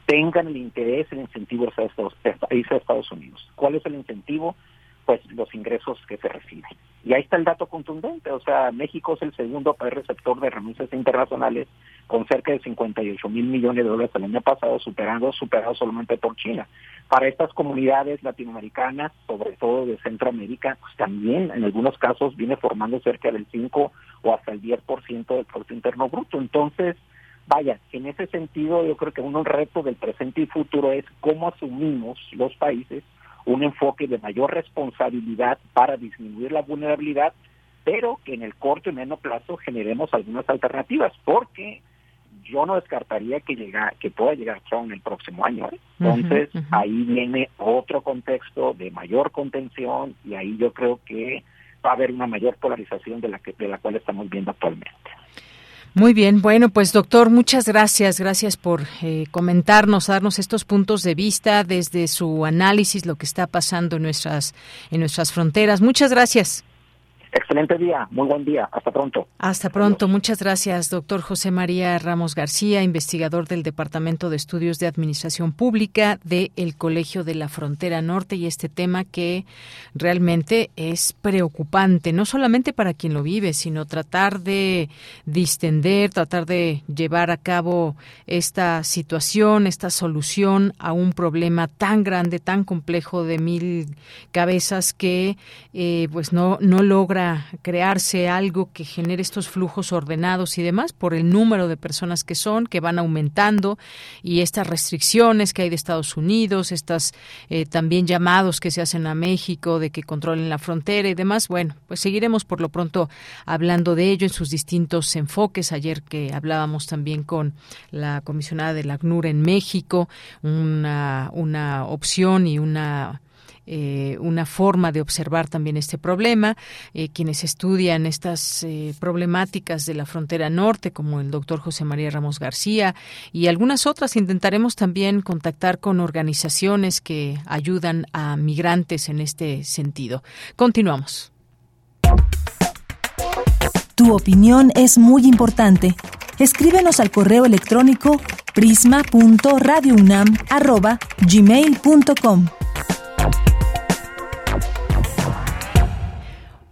tengan el interés, el incentivo a Estados, a Estados Unidos. ¿Cuál es el incentivo? pues los ingresos que se reciben. Y ahí está el dato contundente, o sea, México es el segundo país receptor de renuncias internacionales con cerca de 58 mil millones de dólares el año pasado, superando, superado solamente por China. Para estas comunidades latinoamericanas, sobre todo de Centroamérica, pues también en algunos casos viene formando cerca del 5 o hasta el 10% del Producto Interno Bruto. Entonces, vaya, en ese sentido yo creo que un reto del presente y futuro es cómo asumimos los países un enfoque de mayor responsabilidad para disminuir la vulnerabilidad, pero que en el corto y medio plazo generemos algunas alternativas, porque yo no descartaría que llega, que pueda llegar Trump el próximo año. ¿eh? Entonces, ahí viene otro contexto de mayor contención y ahí yo creo que va a haber una mayor polarización de la que de la cual estamos viendo actualmente. Muy bien, bueno, pues doctor, muchas gracias, gracias por eh, comentarnos, darnos estos puntos de vista desde su análisis, lo que está pasando en nuestras en nuestras fronteras. Muchas gracias. Excelente día, muy buen día, hasta pronto. Hasta pronto, muchas gracias, doctor José María Ramos García, investigador del Departamento de Estudios de Administración Pública del Colegio de la Frontera Norte y este tema que realmente es preocupante, no solamente para quien lo vive, sino tratar de distender, tratar de llevar a cabo esta situación, esta solución a un problema tan grande, tan complejo de mil cabezas que eh, pues no, no logra crearse algo que genere estos flujos ordenados y demás por el número de personas que son, que van aumentando y estas restricciones que hay de Estados Unidos, estas eh, también llamados que se hacen a México de que controlen la frontera y demás. Bueno, pues seguiremos por lo pronto hablando de ello en sus distintos enfoques. Ayer que hablábamos también con la comisionada de la ACNUR en México, una, una opción y una eh, una forma de observar también este problema. Eh, quienes estudian estas eh, problemáticas de la frontera norte, como el doctor José María Ramos García y algunas otras, intentaremos también contactar con organizaciones que ayudan a migrantes en este sentido. Continuamos. Tu opinión es muy importante. Escríbenos al correo electrónico prisma.radiounam@gmail.com.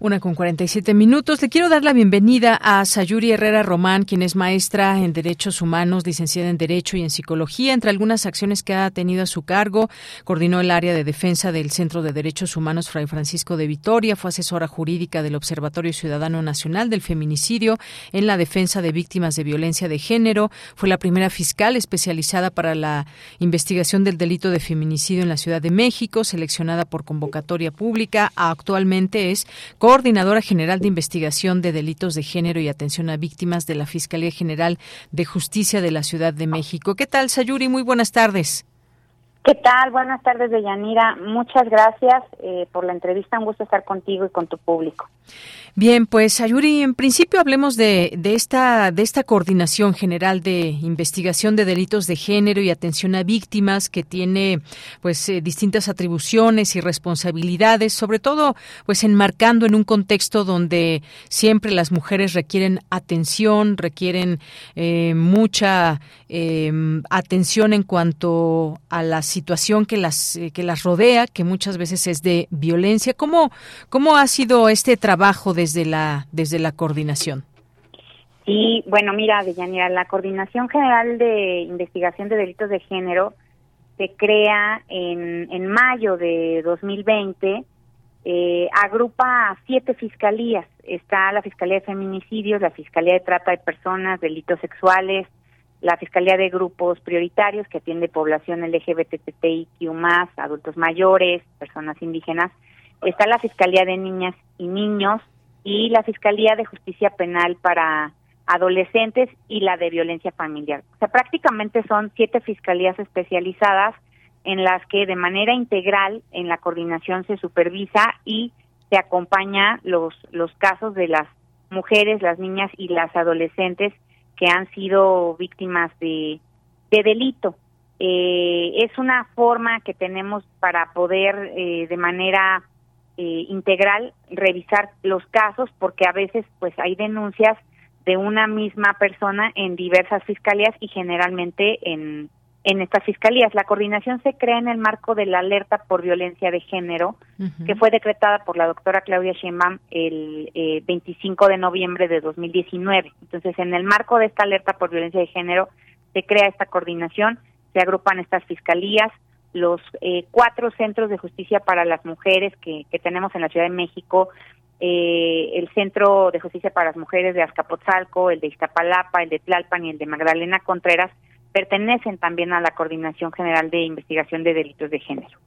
Una con 47 minutos. Le quiero dar la bienvenida a Sayuri Herrera Román, quien es maestra en Derechos Humanos, licenciada en Derecho y en Psicología. Entre algunas acciones que ha tenido a su cargo, coordinó el área de defensa del Centro de Derechos Humanos Fray Francisco de Vitoria, fue asesora jurídica del Observatorio Ciudadano Nacional del Feminicidio en la defensa de víctimas de violencia de género, fue la primera fiscal especializada para la investigación del delito de feminicidio en la Ciudad de México, seleccionada por convocatoria pública. Actualmente es coordinadora general de investigación de delitos de género y atención a víctimas de la Fiscalía General de Justicia de la Ciudad de México. ¿Qué tal, Sayuri? Muy buenas tardes. ¿Qué tal? Buenas tardes, Deyanira. Muchas gracias eh, por la entrevista. Un gusto estar contigo y con tu público. Bien, pues Ayuri, en principio hablemos de, de, esta, de esta coordinación general de investigación de delitos de género y atención a víctimas que tiene pues eh, distintas atribuciones y responsabilidades, sobre todo pues enmarcando en un contexto donde siempre las mujeres requieren atención, requieren eh, mucha eh, atención en cuanto a la situación que las que las rodea, que muchas veces es de violencia. ¿Cómo, cómo ha sido este trabajo desde la, desde la coordinación? Sí, bueno, mira, Deyanira, la Coordinación General de Investigación de Delitos de Género se crea en, en mayo de 2020, eh, agrupa siete fiscalías. Está la Fiscalía de Feminicidios, la Fiscalía de Trata de Personas, Delitos Sexuales, la Fiscalía de Grupos Prioritarios, que atiende población LGBTTIQ+, adultos mayores, personas indígenas. Está la Fiscalía de Niñas y Niños, y la Fiscalía de Justicia Penal para Adolescentes y la de Violencia Familiar. O sea, prácticamente son siete fiscalías especializadas en las que de manera integral en la coordinación se supervisa y se acompaña los, los casos de las mujeres, las niñas y las adolescentes que han sido víctimas de, de delito. Eh, es una forma que tenemos para poder eh, de manera eh, integral revisar los casos porque a veces pues hay denuncias de una misma persona en diversas fiscalías y generalmente en, en estas fiscalías. La coordinación se crea en el marco de la alerta por violencia de género, que fue decretada por la doctora Claudia Sheinbaum el 25 de noviembre de 2019. Entonces, en el marco de esta alerta por violencia de género, se crea esta coordinación, se agrupan estas fiscalías, los eh, cuatro centros de justicia para las mujeres que, tenemos en la Ciudad de México, eh, el Centro de Justicia para las Mujeres de Azcapotzalco, el de Iztapalapa, el de Tlalpan y el de Magdalena Contreras, pertenecen también a la Coordinación General de Investigación de Delitos de Género.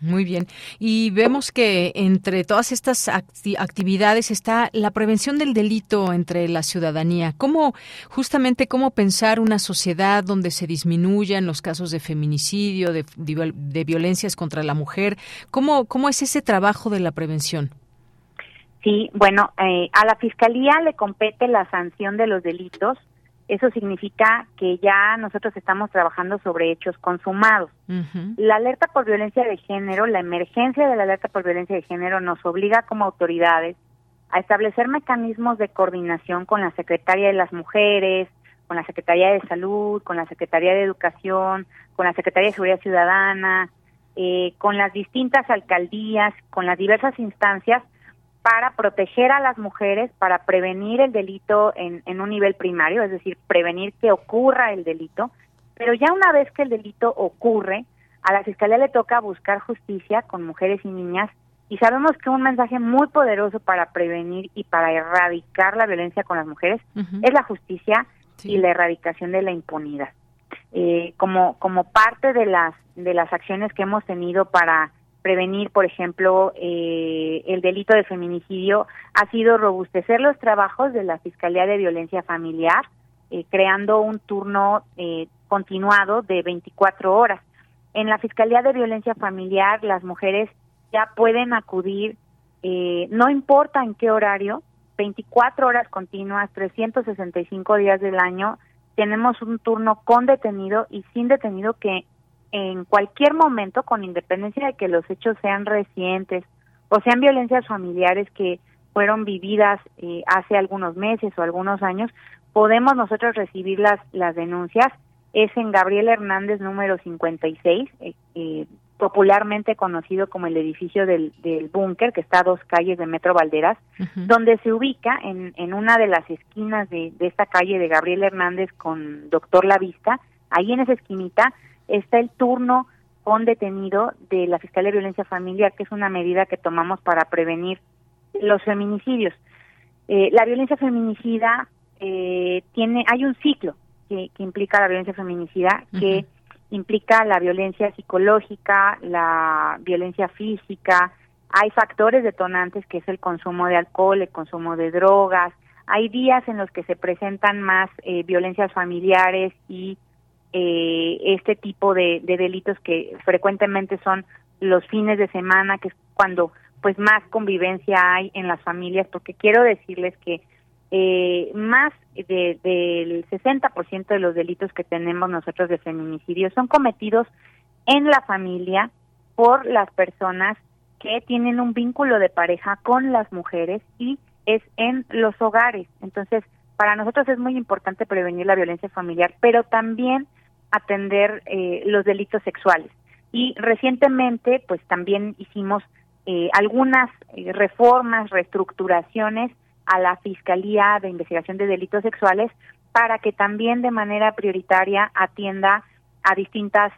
Muy bien. Y vemos que entre todas estas actividades está la prevención del delito entre la ciudadanía. ¿Cómo, justamente, cómo pensar una sociedad donde se disminuyan los casos de feminicidio, de, de violencias contra la mujer? ¿Cómo, ¿Cómo es ese trabajo de la prevención? Sí, bueno, eh, a la Fiscalía le compete la sanción de los delitos eso significa que ya nosotros estamos trabajando sobre hechos consumados. La alerta por violencia de género, la emergencia de la alerta por violencia de género nos obliga como autoridades a establecer mecanismos de coordinación con la Secretaría de las Mujeres, con la Secretaría de Salud, con la Secretaría de Educación, con la Secretaría de Seguridad Ciudadana, eh, con las distintas alcaldías, con las diversas instancias para proteger a las mujeres, para prevenir el delito en, en un nivel primario, es decir, prevenir que ocurra el delito, pero ya una vez que el delito ocurre, a la Fiscalía le toca buscar justicia con mujeres y niñas. Y sabemos que un mensaje muy poderoso para prevenir y para erradicar la violencia con las mujeres es la justicia y la erradicación de la impunidad. Eh, como como parte de las de las acciones que hemos tenido para prevenir, por ejemplo, eh, el delito de feminicidio ha sido robustecer los trabajos de la Fiscalía de Violencia Familiar, eh, creando un turno eh, continuado de 24 horas. En la Fiscalía de Violencia Familiar, las mujeres ya pueden acudir, no importa en qué horario, 24 horas continuas, 365 días del año, tenemos un turno con detenido y sin detenido que en cualquier momento, con independencia de que los hechos sean recientes o sean violencias familiares que fueron vividas eh, hace algunos meses o algunos años, podemos nosotros recibir las, las denuncias. Es en Gabriel Hernández número 56, eh, eh, popularmente conocido como el edificio del, del búnker, que está a dos calles de Metro Valderas, donde se ubica en, en una de las esquinas de, de esta calle de Gabriel Hernández con Doctor La Vista. Ahí en esa esquinita está el turno con detenido de la Fiscalía de Violencia Familiar, que es una medida que tomamos para prevenir los feminicidios. Eh, la violencia feminicida eh, tiene, hay un ciclo que, implica la violencia feminicida, que implica la violencia psicológica, la violencia física, hay factores detonantes que es el consumo de alcohol, el consumo de drogas, hay días en los que se presentan más eh, violencias familiares y eh, este tipo de, delitos que frecuentemente son los fines de semana, que es cuando pues más convivencia hay en las familias, porque quiero decirles que eh, más de, del 60% de los delitos que tenemos nosotros de feminicidio son cometidos en la familia por las personas que tienen un vínculo de pareja con las mujeres y es en los hogares. Entonces, para nosotros es muy importante prevenir la violencia familiar, pero también atender eh, los delitos sexuales. Y recientemente, pues también hicimos eh, algunas eh, reformas, reestructuraciones a la Fiscalía de Investigación de Delitos Sexuales para que también de manera prioritaria atienda a distintas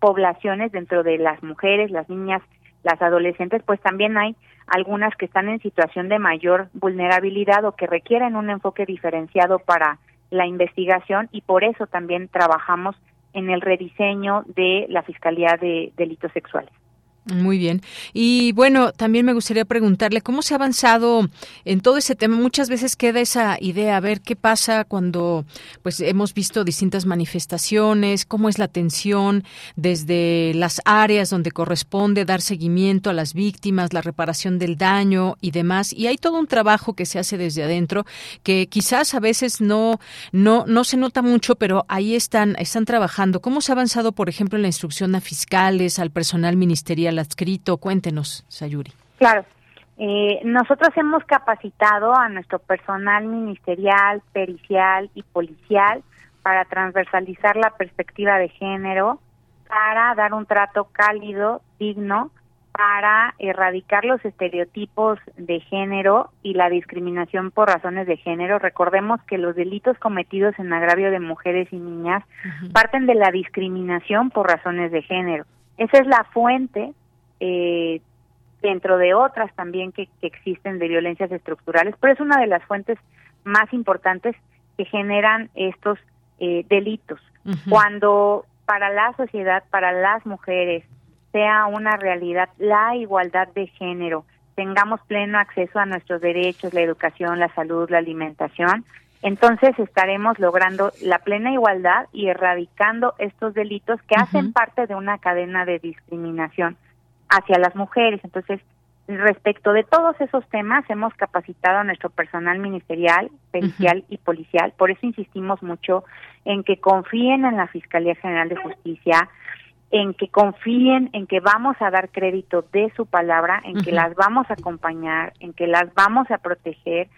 poblaciones dentro de las mujeres, las niñas, las adolescentes, pues también hay algunas que están en situación de mayor vulnerabilidad o que requieren un enfoque diferenciado para la investigación y por eso también trabajamos en el rediseño de la Fiscalía de Delitos Sexuales. Muy bien. Y bueno, también me gustaría preguntarle cómo se ha avanzado en todo ese tema. Muchas veces queda esa idea, a ver qué pasa cuando pues hemos visto distintas manifestaciones, cómo es la atención desde las áreas donde corresponde dar seguimiento a las víctimas, la reparación del daño y demás. Y hay todo un trabajo que se hace desde adentro que quizás a veces no no no se nota mucho, pero ahí están están trabajando. ¿Cómo se ha avanzado, por ejemplo, en la instrucción a fiscales, al personal ministerial adscrito? Cuéntenos, Sayuri. Claro. Eh, nosotros hemos capacitado a nuestro personal ministerial, pericial y policial para transversalizar la perspectiva de género, para dar un trato cálido, digno, para erradicar los estereotipos de género y la discriminación por razones de género. Recordemos que los delitos cometidos en agravio de mujeres y niñas parten de la discriminación por razones de género. Esa es la fuente, eh, dentro de otras también que, existen de violencias estructurales, pero es una de las fuentes más importantes que generan estos eh, delitos. Cuando para la sociedad, para las mujeres, sea una realidad la igualdad de género, tengamos pleno acceso a nuestros derechos, la educación, la salud, la alimentación, entonces estaremos logrando la plena igualdad y erradicando estos delitos que hacen parte de una cadena de discriminación hacia las mujeres. Entonces, respecto de todos esos temas, hemos capacitado a nuestro personal ministerial, pericial y policial. Por eso insistimos mucho en que confíen en la Fiscalía General de Justicia, en que confíen en que vamos a dar crédito de su palabra, en que las vamos a acompañar, en que las vamos a proteger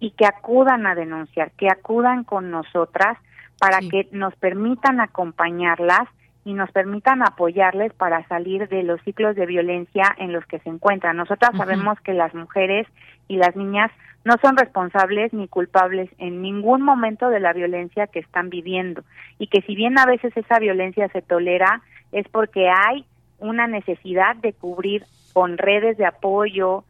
y que acudan a denunciar, que acudan con nosotras para que nos permitan acompañarlas y nos permitan apoyarles para salir de los ciclos de violencia en los que se encuentran. Nosotras sabemos que las mujeres y las niñas no son responsables ni culpables en ningún momento de la violencia que están viviendo. Y que si bien a veces esa violencia se tolera, es porque hay una necesidad de cubrir con redes de apoyo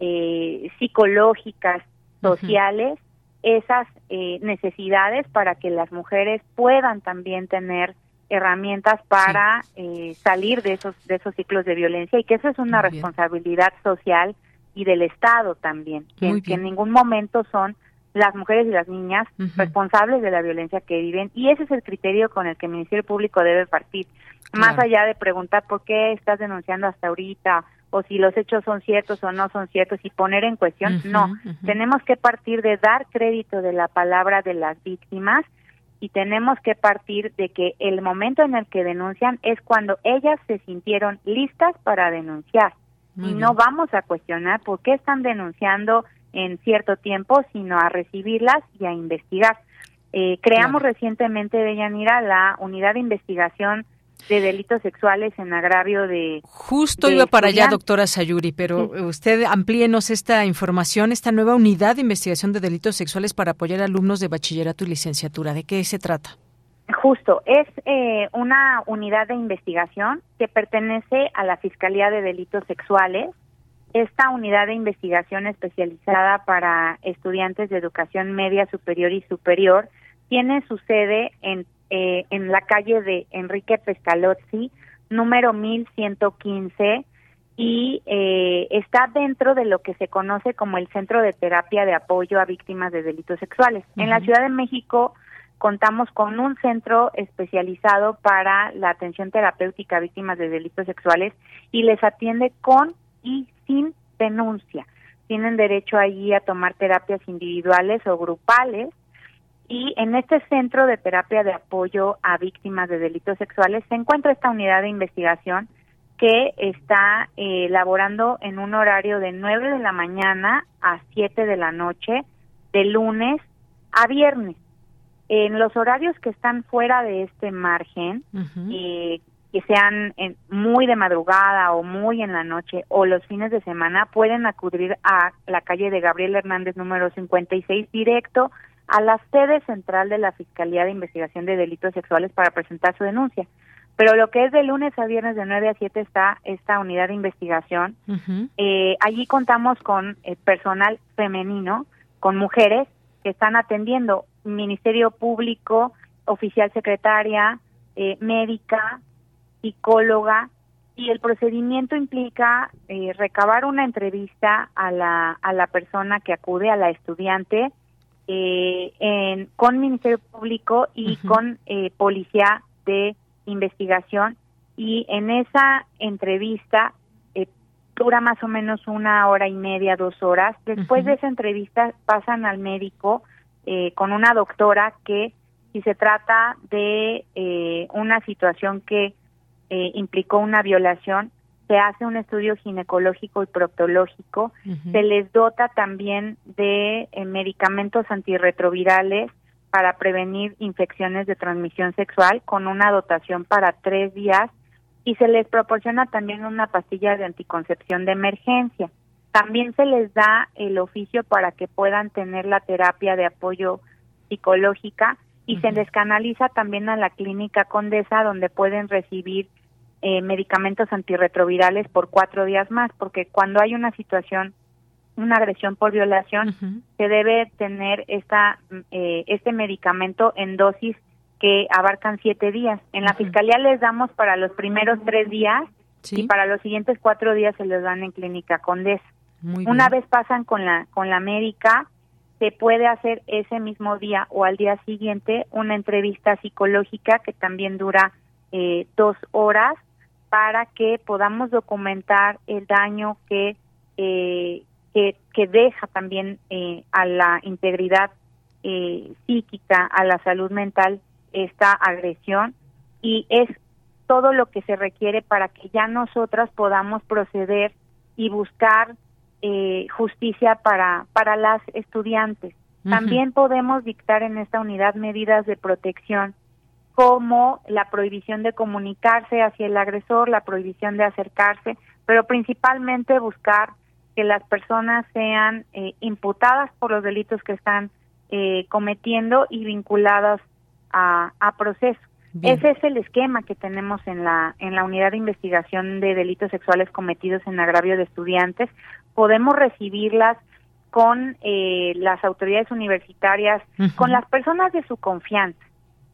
eh, psicológicas, sociales, esas eh, necesidades para que las mujeres puedan también tener herramientas para eh, salir de esos de esos ciclos de violencia y que eso es una responsabilidad social y del Estado también, que en ningún momento son las mujeres y las niñas responsables de la violencia que viven y ese es el criterio con el que el Ministerio Público debe partir, más allá de preguntar por qué estás denunciando hasta ahorita o si los hechos son ciertos o no son ciertos y poner en cuestión, no, tenemos que partir de dar crédito de la palabra de las víctimas y tenemos que partir de que el momento en el que denuncian es cuando ellas se sintieron listas para denunciar. Y no vamos a cuestionar por qué están denunciando en cierto tiempo, sino a recibirlas y a investigar. Eh, creamos recientemente, Deyanira, la unidad de investigación de delitos sexuales en agravio de... Justo iba para allá, doctora Sayuri, pero usted amplíenos esta información, esta nueva unidad de investigación de delitos sexuales para apoyar a alumnos de bachillerato y licenciatura. ¿De qué se trata? Justo, es eh, una unidad de investigación que pertenece a la Fiscalía de Delitos Sexuales esta unidad de investigación especializada para estudiantes de educación media superior y superior tiene su sede en, eh, en la calle de Enrique Pestalozzi, número 1115, y eh, está dentro de lo que se conoce como el Centro de Terapia de Apoyo a Víctimas de Delitos Sexuales. En la Ciudad de México contamos con un centro especializado para la atención terapéutica a víctimas de delitos sexuales y les atiende con y sin denuncia. Tienen derecho allí a tomar terapias individuales o grupales y en este centro de terapia de apoyo a víctimas de delitos sexuales se encuentra esta unidad de investigación que está eh, laborando en un horario de 9 de la mañana a 7 de la noche, de lunes a viernes. En los horarios que están fuera de este margen, eh, que sean muy de madrugada o muy en la noche o los fines de semana, pueden acudir a la calle de Gabriel Hernández número 56 directo a la sede central de la Fiscalía de Investigación de Delitos Sexuales para presentar su denuncia. Pero lo que es de lunes a viernes de 9 a 7 está esta unidad de investigación. eh, allí contamos con eh, personal femenino, con mujeres que están atendiendo Ministerio Público, oficial secretaria, eh, médica, psicóloga y el procedimiento implica eh, recabar una entrevista a la, a la persona que acude, a la estudiante, eh, en, con Ministerio Público y con eh, Policía de Investigación. Y en esa entrevista dura más o menos una hora y media, dos horas. Después de esa entrevista pasan al médico con una doctora que si se trata de una situación que eh, implicó una violación, se hace un estudio ginecológico y proctológico, se les dota también de eh, medicamentos antirretrovirales para prevenir infecciones de transmisión sexual con una dotación para tres días y se les proporciona también una pastilla de anticoncepción de emergencia. También se les da el oficio para que puedan tener la terapia de apoyo psicológica y se les canaliza también a la clínica Condesa donde pueden recibir eh, medicamentos antirretrovirales por cuatro días más, porque cuando hay una situación, una agresión por violación, se debe tener esta, eh, este medicamento en dosis que abarcan siete días. En la fiscalía les damos para los primeros tres días y para los siguientes cuatro días se les dan en clínica Condesa. Una vez pasan con la con la médica, se puede hacer ese mismo día o al día siguiente una entrevista psicológica que también dura eh, dos horas para que podamos documentar el daño que eh, que, que, deja también eh, a la integridad eh, psíquica, a la salud mental esta agresión y es todo lo que se requiere para que ya nosotras podamos proceder y buscar eh, justicia para, para las estudiantes. También podemos dictar en esta unidad medidas de protección como la prohibición de comunicarse hacia el agresor, la prohibición de acercarse, pero principalmente buscar que las personas sean eh, imputadas por los delitos que están eh, cometiendo y vinculadas a, a proceso. Ese es el esquema que tenemos en la en la unidad de investigación de delitos sexuales cometidos en agravio de estudiantes. Podemos recibirlas con eh, las autoridades universitarias, con las personas de su confianza,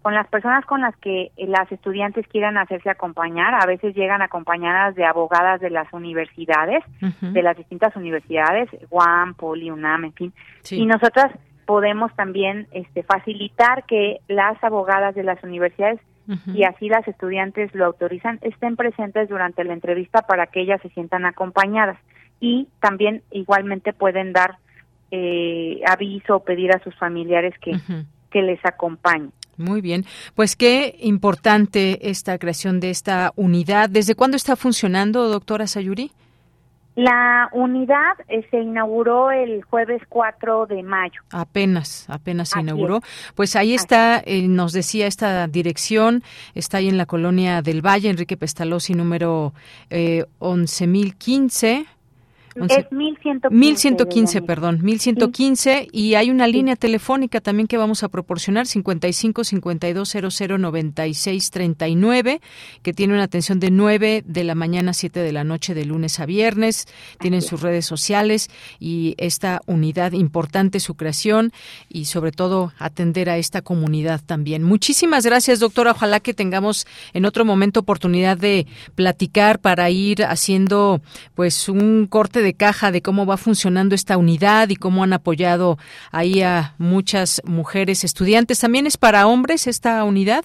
con las personas con las que eh, las estudiantes quieran hacerse acompañar. A veces llegan acompañadas de abogadas de las universidades, de las distintas universidades, UAM, Poli, UNAM, en fin. Y nosotras podemos también este, facilitar que las abogadas de las universidades y así las estudiantes lo autorizan estén presentes durante la entrevista para que ellas se sientan acompañadas y también igualmente pueden dar eh, aviso o pedir a sus familiares que, que les acompañen. Muy bien, pues qué importante esta creación de esta unidad. ¿Desde cuándo está funcionando, doctora Sayuri? La unidad eh, se inauguró el jueves 4 de mayo. Apenas, apenas se inauguró. Pues ahí está, eh, nos decía esta dirección, está ahí en la colonia del Valle, Enrique Pestalozzi, número eh, 11.015 es 1115. 1115, perdón, 1115 y hay una línea telefónica también que vamos a proporcionar 55 52 00 96 39 que tiene una atención de 9 de la mañana a 7 de la noche de lunes a viernes. Tienen sus redes sociales y esta unidad importante su creación y sobre todo atender a esta comunidad también. Muchísimas gracias, doctora. Ojalá que tengamos en otro momento oportunidad de platicar para ir haciendo pues un corte de de caja de cómo va funcionando esta unidad y cómo han apoyado ahí a muchas mujeres estudiantes. ¿También es para hombres esta unidad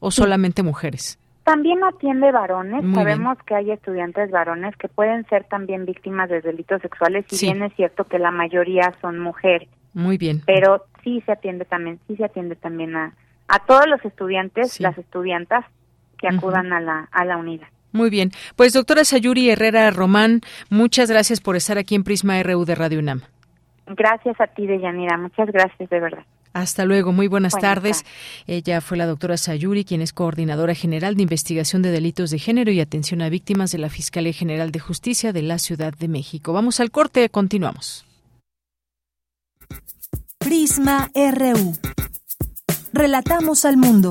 o solamente mujeres? También atiende varones. Sabemos que hay estudiantes varones que pueden ser también víctimas de delitos sexuales, si bien es cierto que la mayoría son mujeres. Muy bien. Pero sí se atiende también, sí se atiende también a, a todos los estudiantes, las estudiantas que acudan a la a la unidad. Muy bien. Pues doctora Sayuri Herrera Román, muchas gracias por estar aquí en Prisma RU de Radio UNAM. Gracias a ti, Deyanira. Muchas gracias, de verdad. Hasta luego, muy buenas, tardes. Ella fue la doctora Sayuri, quien es coordinadora general de investigación de delitos de género y atención a víctimas de la Fiscalía General de Justicia de la Ciudad de México. Vamos al corte, continuamos. Prisma RU. Relatamos al mundo.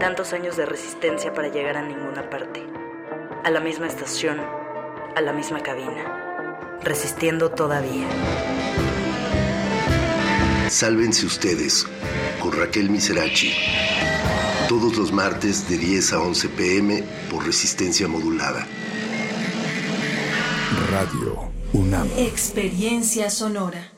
Tantos años de resistencia para llegar a ninguna parte, a la misma estación, a la misma cabina, resistiendo todavía. Sálvense ustedes con Raquel Miserachi. Todos los martes de 10 a 11 pm por resistencia modulada. Radio UNAM. Experiencia sonora.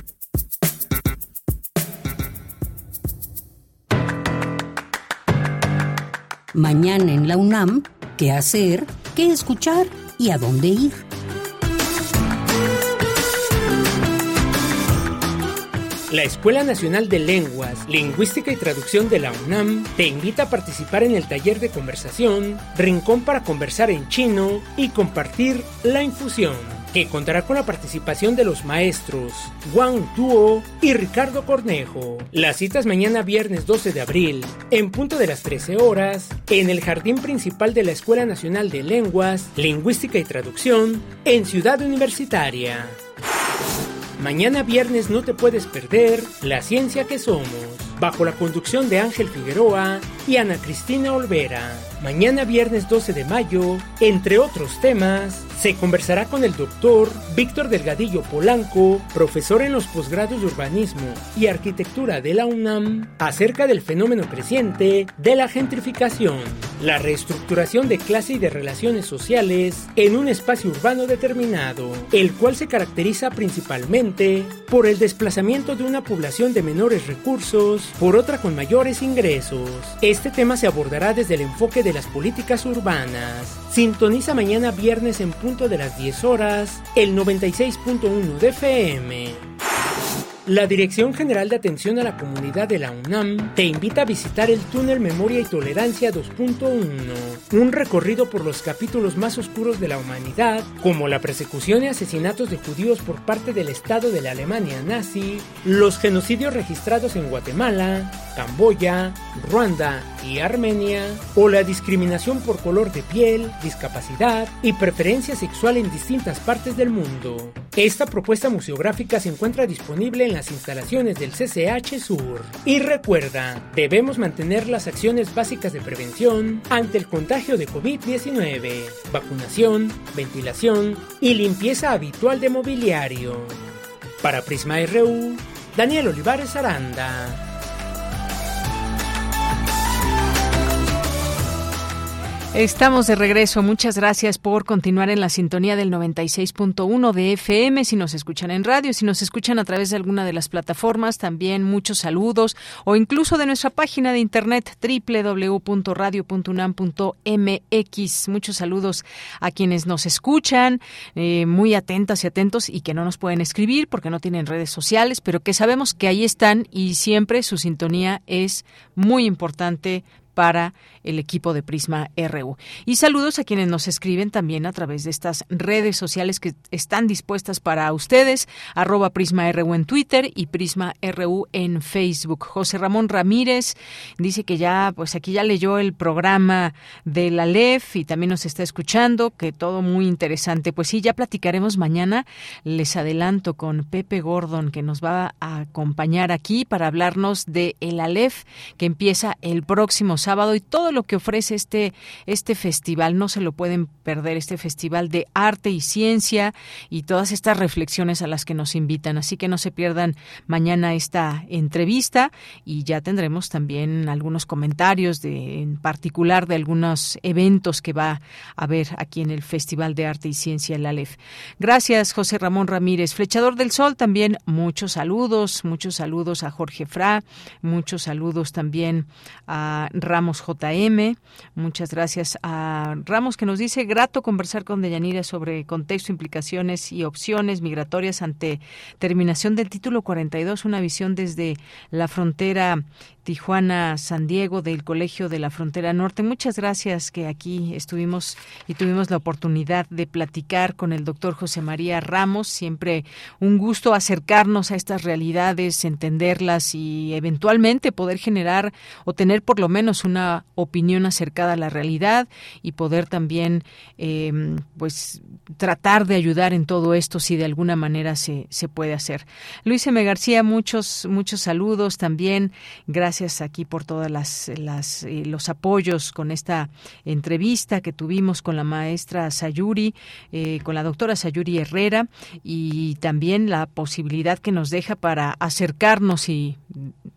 Mañana en la UNAM, ¿qué hacer? ¿Qué escuchar? ¿Y a dónde ir? La Escuela Nacional de Lenguas, Lingüística y Traducción de la UNAM te invita a participar en el taller de conversación Rincón para conversar en chino y compartir la infusión, que contará con la participación de los maestros Wang Tuo y Ricardo Cornejo. Las citas mañana viernes 12 de abril, en punto de las 13 horas, en el jardín principal de la Escuela Nacional de Lenguas, Lingüística y Traducción, en Ciudad Universitaria. Mañana viernes no te puedes perder La Ciencia que Somos, bajo la conducción de Ángel Figueroa y Ana Cristina Olvera. Mañana viernes 12 de mayo, entre otros temas, se conversará con el doctor Víctor Delgadillo Polanco, profesor en los posgrados de urbanismo y arquitectura de la UNAM, acerca del fenómeno creciente de la gentrificación, la reestructuración de clase y de relaciones sociales en un espacio urbano determinado, el cual se caracteriza principalmente por el desplazamiento de una población de menores recursos por otra con mayores ingresos. Este tema se abordará desde el enfoque de las políticas urbanas. Sintoniza mañana viernes en punto de las 10 horas el 96.1 de FM. La Dirección General de Atención a la Comunidad de la UNAM te invita a visitar el túnel Memoria y Tolerancia 2.1, un recorrido por los capítulos más oscuros de la humanidad, como la persecución y asesinatos de judíos por parte del Estado de la Alemania nazi, los genocidios registrados en Guatemala, Camboya, Ruanda y Armenia, o la discriminación por color de piel, discapacidad y preferencia sexual en distintas partes del mundo. Esta propuesta museográfica se encuentra disponible en las instalaciones del CCH Sur. Y recuerda, debemos mantener las acciones básicas de prevención ante el contagio de COVID-19, vacunación, ventilación y limpieza habitual de mobiliario. Para Prisma RU, Daniel Olivares Aranda. Estamos de regreso. Muchas gracias por continuar en la sintonía del 96.1 de FM. Si nos escuchan en radio, si nos escuchan a través de alguna de las plataformas, también muchos saludos o incluso de nuestra página de internet www.radio.unam.mx. Muchos saludos a quienes nos escuchan, eh, muy atentas y atentos y que no nos pueden escribir porque no tienen redes sociales, pero que sabemos que ahí están y siempre su sintonía es muy importante para el equipo de Prisma RU. Y saludos a quienes nos escriben también a través de estas redes sociales que están dispuestas para ustedes, arroba Prisma RU en Twitter y Prisma RU en Facebook. José Ramón Ramírez dice que ya, pues aquí ya leyó el programa de la LEF y también nos está escuchando, que todo muy interesante. Pues sí, ya platicaremos mañana, les adelanto con Pepe Gordon, que nos va a acompañar aquí para hablarnos de el ALEF, que empieza el próximo sábado y todo lo que ofrece este, este festival. No se lo pueden perder, este festival de arte y ciencia y todas estas reflexiones a las que nos invitan. Así que no se pierdan mañana esta entrevista y ya tendremos también algunos comentarios de, en particular de algunos eventos que va a haber aquí en el Festival de Arte y Ciencia, el ALEF. Gracias, José Ramón Ramírez. Flechador del Sol, también muchos saludos, muchos saludos a Jorge Fra, muchos saludos también a Ramos JM Muchas gracias a Ramos que nos dice grato conversar con Deyanira sobre contexto, implicaciones y opciones migratorias ante terminación del título 42, una visión desde la frontera Tijuana, San Diego, del Colegio de la Frontera Norte. Muchas gracias que aquí estuvimos y tuvimos la oportunidad de platicar con el doctor José María Ramos. Siempre un gusto acercarnos a estas realidades, entenderlas y eventualmente poder generar o tener por lo menos una opinión acercada a la realidad y poder también em, pues tratar de ayudar en todo esto si de alguna manera se, se puede hacer. Luis M. García, muchos, muchos saludos también. Gracias gracias aquí por todas las, las eh, los apoyos con esta entrevista que tuvimos con la maestra Sayuri, eh, con la doctora Sayuri Herrera y también la posibilidad que nos deja para acercarnos y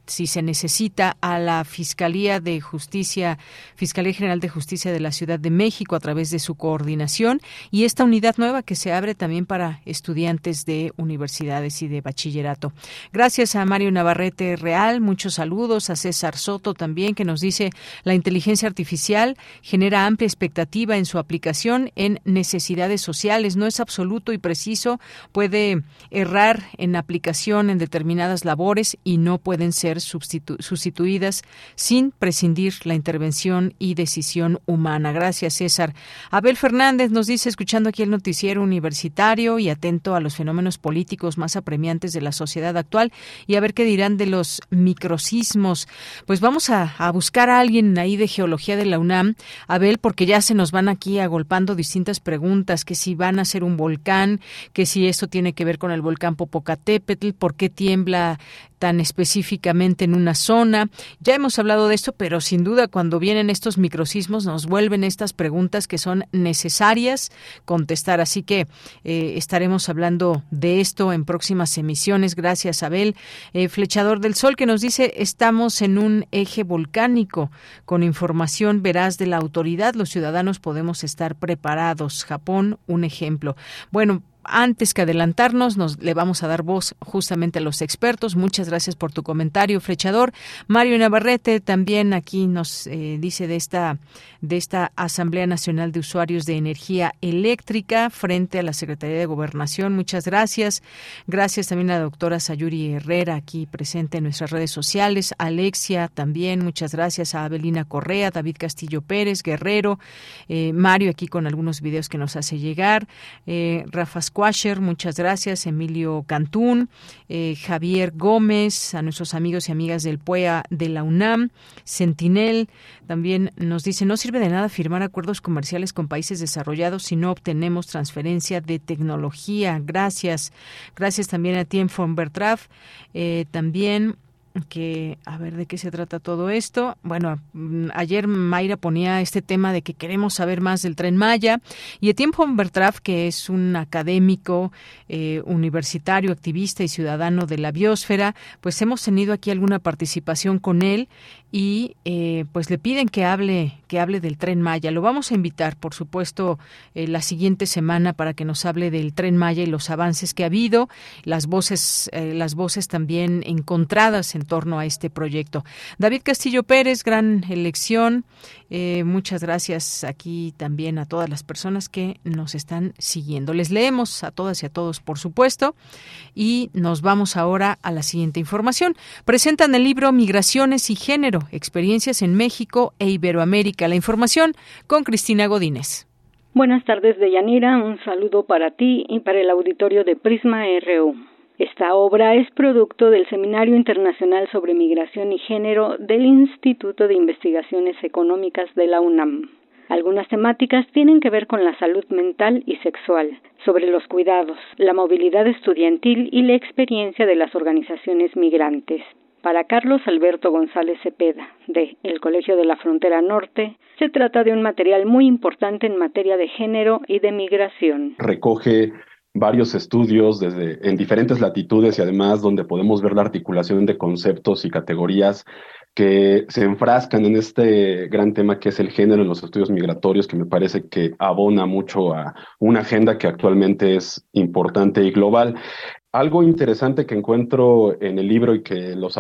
si se necesita a la Fiscalía de Justicia, Fiscalía General de Justicia de la Ciudad de México a través de su coordinación y esta unidad nueva que se abre también para estudiantes de universidades y de bachillerato. Gracias a Mario Navarrete Real, muchos saludos a César Soto también que nos dice la inteligencia artificial genera amplia expectativa en su aplicación en necesidades sociales, no es absoluto y preciso, puede errar en aplicación en determinadas labores y no pueden ser sustituidas sin prescindir la intervención y decisión humana. Gracias, César. Abel Fernández nos dice, escuchando aquí el noticiero universitario y atento a los fenómenos políticos más apremiantes de la sociedad actual y a ver qué dirán de los microsismos. Pues vamos a, a buscar a alguien ahí de geología de la UNAM, Abel, porque ya se nos van aquí agolpando distintas preguntas, que si van a ser un volcán, que si esto tiene que ver con el volcán Popocatépetl, por qué tiembla tan específicamente en una zona. Ya hemos hablado de esto, pero sin duda cuando vienen estos microsismos nos vuelven estas preguntas que son necesarias contestar. Así que eh, estaremos hablando de esto en próximas emisiones. Gracias, Abel. Eh, Flechador del Sol que nos dice estamos en un eje volcánico con información veraz de la autoridad. Los ciudadanos podemos estar preparados. Japón, un ejemplo. Bueno, antes que adelantarnos, nos le vamos a dar voz justamente a los expertos. Muchas gracias por tu comentario, Flechador. Mario Navarrete también aquí nos eh, dice de esta de esta Asamblea Nacional de Usuarios de Energía Eléctrica frente a la Secretaría de Gobernación. Muchas gracias. Gracias también a la doctora Sayuri Herrera aquí presente en nuestras redes sociales. Alexia también. Muchas gracias a Abelina Correa, David Castillo Pérez, Guerrero, eh, Mario aquí con algunos videos que nos hace llegar. Eh, Rafa Squasher, muchas gracias. Emilio Cantún, eh, Javier Gómez, a nuestros amigos y amigas del PUEA de la UNAM, Sentinel, también nos dice, no sirve de nada firmar acuerdos comerciales con países desarrollados si no obtenemos transferencia de tecnología. Gracias. Gracias también a Tien von Bertraf. Eh, también que a ver de qué se trata todo esto. Bueno, mm, ayer Mayra ponía este tema de que queremos saber más del tren Maya y Etienne Bertraf, que es un académico eh, universitario, activista y ciudadano de la biosfera, pues hemos tenido aquí alguna participación con él y eh, pues le piden que hable que hable del tren Maya. Lo vamos a invitar, por supuesto, eh, la siguiente semana para que nos hable del tren Maya y los avances que ha habido, las voces eh, las voces también encontradas en torno a este proyecto. David Castillo Pérez, gran elección. Muchas gracias aquí también a todas las personas que nos están siguiendo. Les leemos a todas y a todos, por supuesto, y nos vamos ahora a la siguiente información. Presentan el libro Migraciones y Género experiencias en México e Iberoamérica. La información con Cristina Godínez. Buenas tardes, Deyanira. Un saludo para ti y para el auditorio de Prisma RU. Esta obra es producto del Seminario Internacional sobre Migración y Género del Instituto de Investigaciones Económicas de la UNAM. Algunas temáticas tienen que ver con la salud mental y sexual, sobre los cuidados, la movilidad estudiantil y la experiencia de las organizaciones migrantes. Para Carlos Alberto González Cepeda, de El Colegio de la Frontera Norte, se trata de un material muy importante en materia de género y de migración. Recoge varios estudios desde en diferentes latitudes y además donde podemos ver la articulación de conceptos y categorías que se enfrascan en este gran tema que es el género en los estudios migratorios, que me parece que abona mucho a una agenda que actualmente es importante y global. Algo interesante que encuentro en el libro y que los,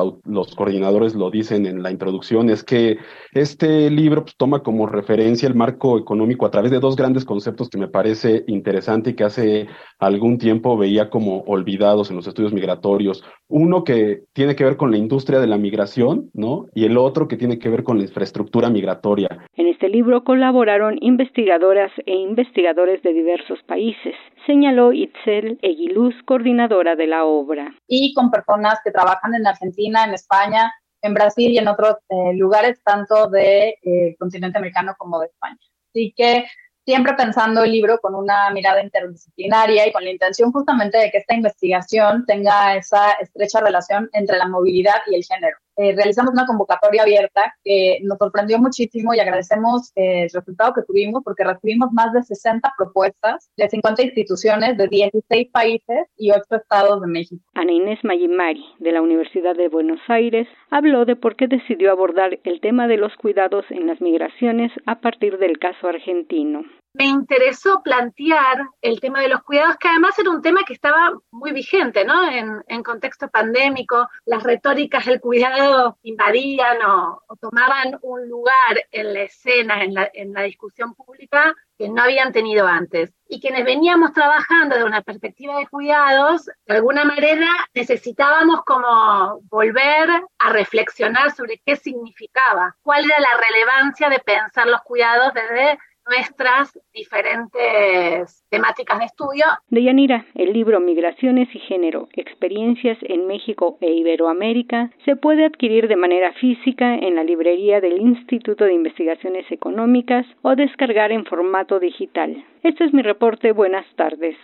coordinadores lo dicen en la introducción es que este libro pues, toma como referencia el marco económico a través de dos grandes conceptos que me parece interesante y que hace algún tiempo veía como olvidados en los estudios migratorios. Uno que tiene que ver con la industria de la migración, ¿no? Y el otro que tiene que ver con la infraestructura migratoria. En este libro colaboraron investigadoras e investigadores de diversos países, señaló Itzel Eguiluz, coordinadora de la obra. Y con personas que trabajan en Argentina, en España, en Brasil y en otros eh, lugares, tanto del de, eh, continente americano como de España. Así que siempre pensando el libro con una mirada interdisciplinaria y con la intención justamente de que esta investigación tenga esa estrecha relación entre la movilidad y el género. Eh, realizamos una convocatoria abierta que nos sorprendió muchísimo y agradecemos eh, el resultado que tuvimos porque recibimos más de 60 propuestas de 50 instituciones de 16 países y 8 estados de México. Ana Inés Mayimari, de la Universidad de Buenos Aires, habló de por qué decidió abordar el tema de los cuidados en las migraciones a partir del caso argentino me interesó plantear el tema de los cuidados, que además era un tema que estaba muy vigente, ¿no? En, contexto pandémico, las retóricas del cuidado invadían o, tomaban un lugar en la escena, en la, en la discusión pública que no habían tenido antes. Y quienes veníamos trabajando de una perspectiva de cuidados, de alguna manera necesitábamos como volver a reflexionar sobre qué significaba, cuál era la relevancia de pensar los cuidados desde nuestras diferentes temáticas de estudio. De Yanira, el libro Migraciones y Género, Experiencias en México e Iberoamérica se puede adquirir de manera física en la librería del Instituto de Investigaciones Económicas o descargar en formato digital. Este es mi reporte. Buenas tardes.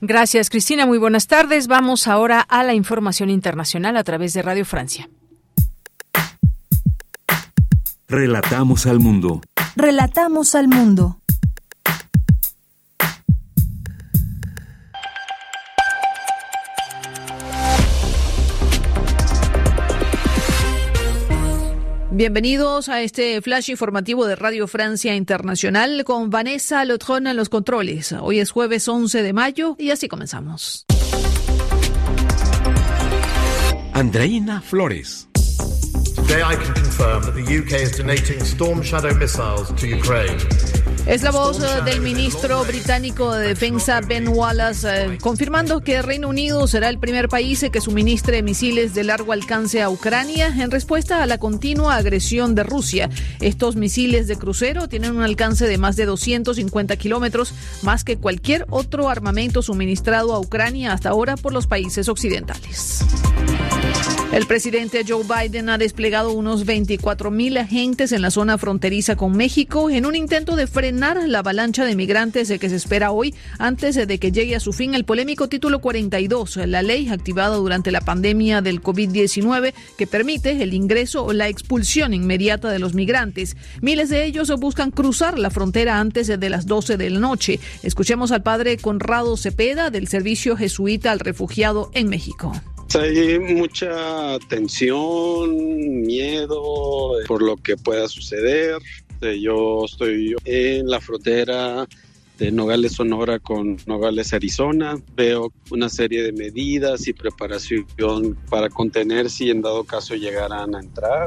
Gracias, Cristina. Muy buenas tardes. Vamos ahora a la información internacional a través de Radio Francia. Relatamos al mundo. Relatamos al mundo. Bienvenidos a este flash informativo de Radio Francia Internacional con Vanessa Lotron en los controles. Hoy es jueves 11 de mayo y así comenzamos. Andreina Flores. Es la voz eh, del ministro británico de Defensa Ben Wallace eh, confirmando que Reino Unido será el primer país que suministre misiles de largo alcance a Ucrania en respuesta a la continua agresión de Rusia. Estos misiles de crucero tienen un alcance de más de 250 kilómetros, más que cualquier otro armamento suministrado a Ucrania hasta ahora por los países occidentales. El presidente Joe Biden ha desplegado unos 24 mil agentes en la zona fronteriza con México en un intento de frenar la avalancha de migrantes que se espera hoy antes de que llegue a su fin el polémico título 42, la ley activada durante la pandemia del COVID-19 que permite el ingreso o la expulsión inmediata de los migrantes. Miles de ellos buscan cruzar la frontera antes de las 12 de la noche. Escuchemos al padre Conrado Cepeda del Servicio Jesuita al Refugiado en México. Hay mucha tensión, miedo por lo que pueda suceder. Yo estoy en la frontera de Nogales, Sonora con Nogales, Arizona. Veo una serie de medidas y preparación para contener si en dado caso llegaran a entrar.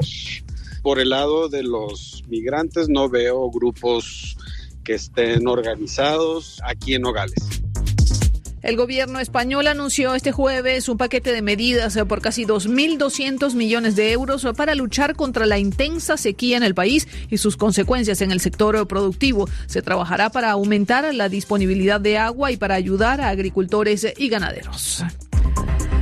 Por el lado de los migrantes no veo grupos que estén organizados aquí en Nogales. El gobierno español anunció este jueves un paquete de medidas por casi 2.200 millones de euros para luchar contra la intensa sequía en el país y sus consecuencias en el sector productivo. Se trabajará para aumentar la disponibilidad de agua y para ayudar a agricultores y ganaderos.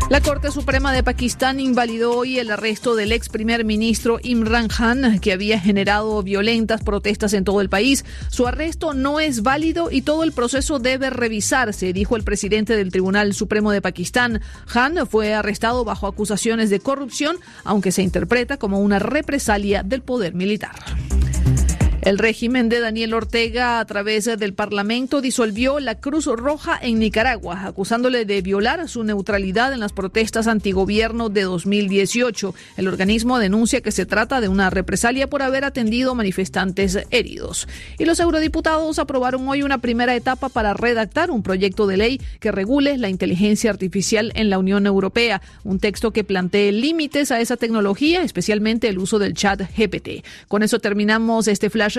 La Corte Suprema de Pakistán invalidó hoy el arresto del ex primer ministro Imran Khan, que había generado violentas protestas en todo el país. Su arresto no es válido y todo el proceso debe revisarse, dijo el presidente del Tribunal Supremo de Pakistán. Khan fue arrestado bajo acusaciones de corrupción, aunque se interpreta como una represalia del poder militar. El régimen de Daniel Ortega, a través del Parlamento, disolvió la Cruz Roja en Nicaragua, acusándole de violar su neutralidad en las protestas antigobierno de 2018. El organismo denuncia que se trata de una represalia por haber atendido manifestantes heridos. Y los eurodiputados aprobaron hoy una primera etapa para redactar un proyecto de ley que regule la inteligencia artificial en la Unión Europea, un texto que plantee límites a esa tecnología, especialmente el uso del chat GPT. Con eso terminamos este flash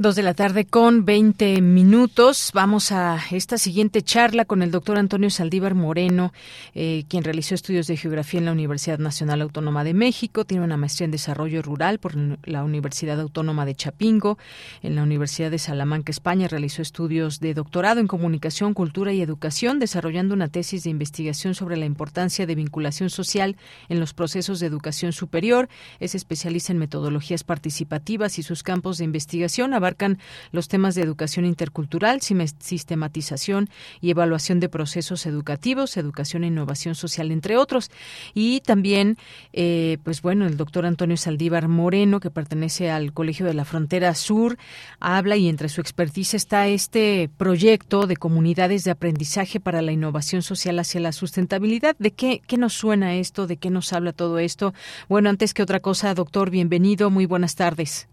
Dos de la tarde con 20 minutos. Vamos a esta siguiente charla con el doctor Antonio Saldívar Moreno, eh, quien realizó estudios de geografía en la Universidad Nacional Autónoma de México. Tiene una maestría en desarrollo rural por la Universidad Autónoma de Chapingo. En la Universidad de Salamanca, España, realizó estudios de doctorado en comunicación, cultura y educación, desarrollando una tesis de investigación sobre la importancia de vinculación social en los procesos de educación superior. Es especialista en metodologías participativas y sus campos de investigación abarcan los temas de educación intercultural, sistematización y evaluación de procesos educativos, educación e innovación social, entre otros. Y también, eh, pues bueno, el doctor Antonio Saldívar Moreno, que pertenece al Colegio de la Frontera Sur, habla y entre su expertise está este proyecto de comunidades de aprendizaje para la innovación social hacia la sustentabilidad. ¿De qué, qué nos suena esto? ¿De qué nos habla todo esto? Bueno, antes que otra cosa, doctor, bienvenido, muy buenas tardes.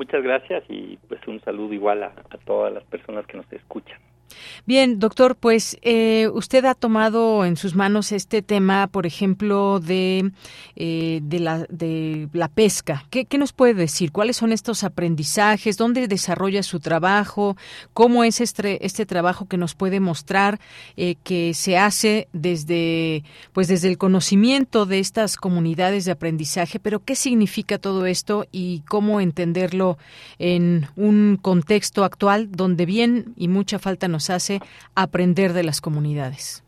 Muchas gracias y pues un saludo igual a, a todas las personas que nos escuchan. Bien, doctor, pues eh, usted ha tomado en sus manos este tema, por ejemplo, de, eh, la pesca. ¿Qué, nos puede decir? ¿Cuáles son estos aprendizajes? ¿Dónde desarrolla su trabajo? ¿Cómo es este, este trabajo que nos puede mostrar eh, que se hace desde, pues desde el conocimiento de estas comunidades de aprendizaje? Pero ¿qué significa todo esto y cómo entenderlo en un contexto actual donde bien y mucha falta nos hace aprender de las comunidades.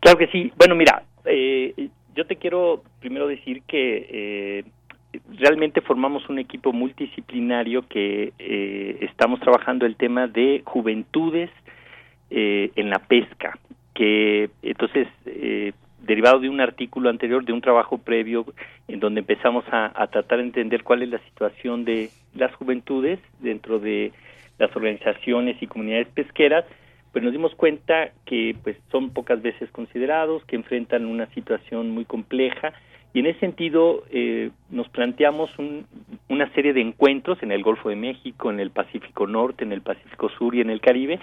Claro que sí. Bueno, mira, eh, yo te quiero primero decir que eh, realmente formamos un equipo multidisciplinario que eh, estamos trabajando el tema de juventudes en la pesca, que entonces derivado de un artículo anterior, de un trabajo previo, en donde empezamos a, tratar de entender cuál es la situación de las juventudes dentro de las organizaciones y comunidades pesqueras, pues nos dimos cuenta que pues son pocas veces considerados, que enfrentan una situación muy compleja. Y en ese sentido eh, nos planteamos una serie de encuentros en el Golfo de México, en el Pacífico Norte, en el Pacífico Sur y en el Caribe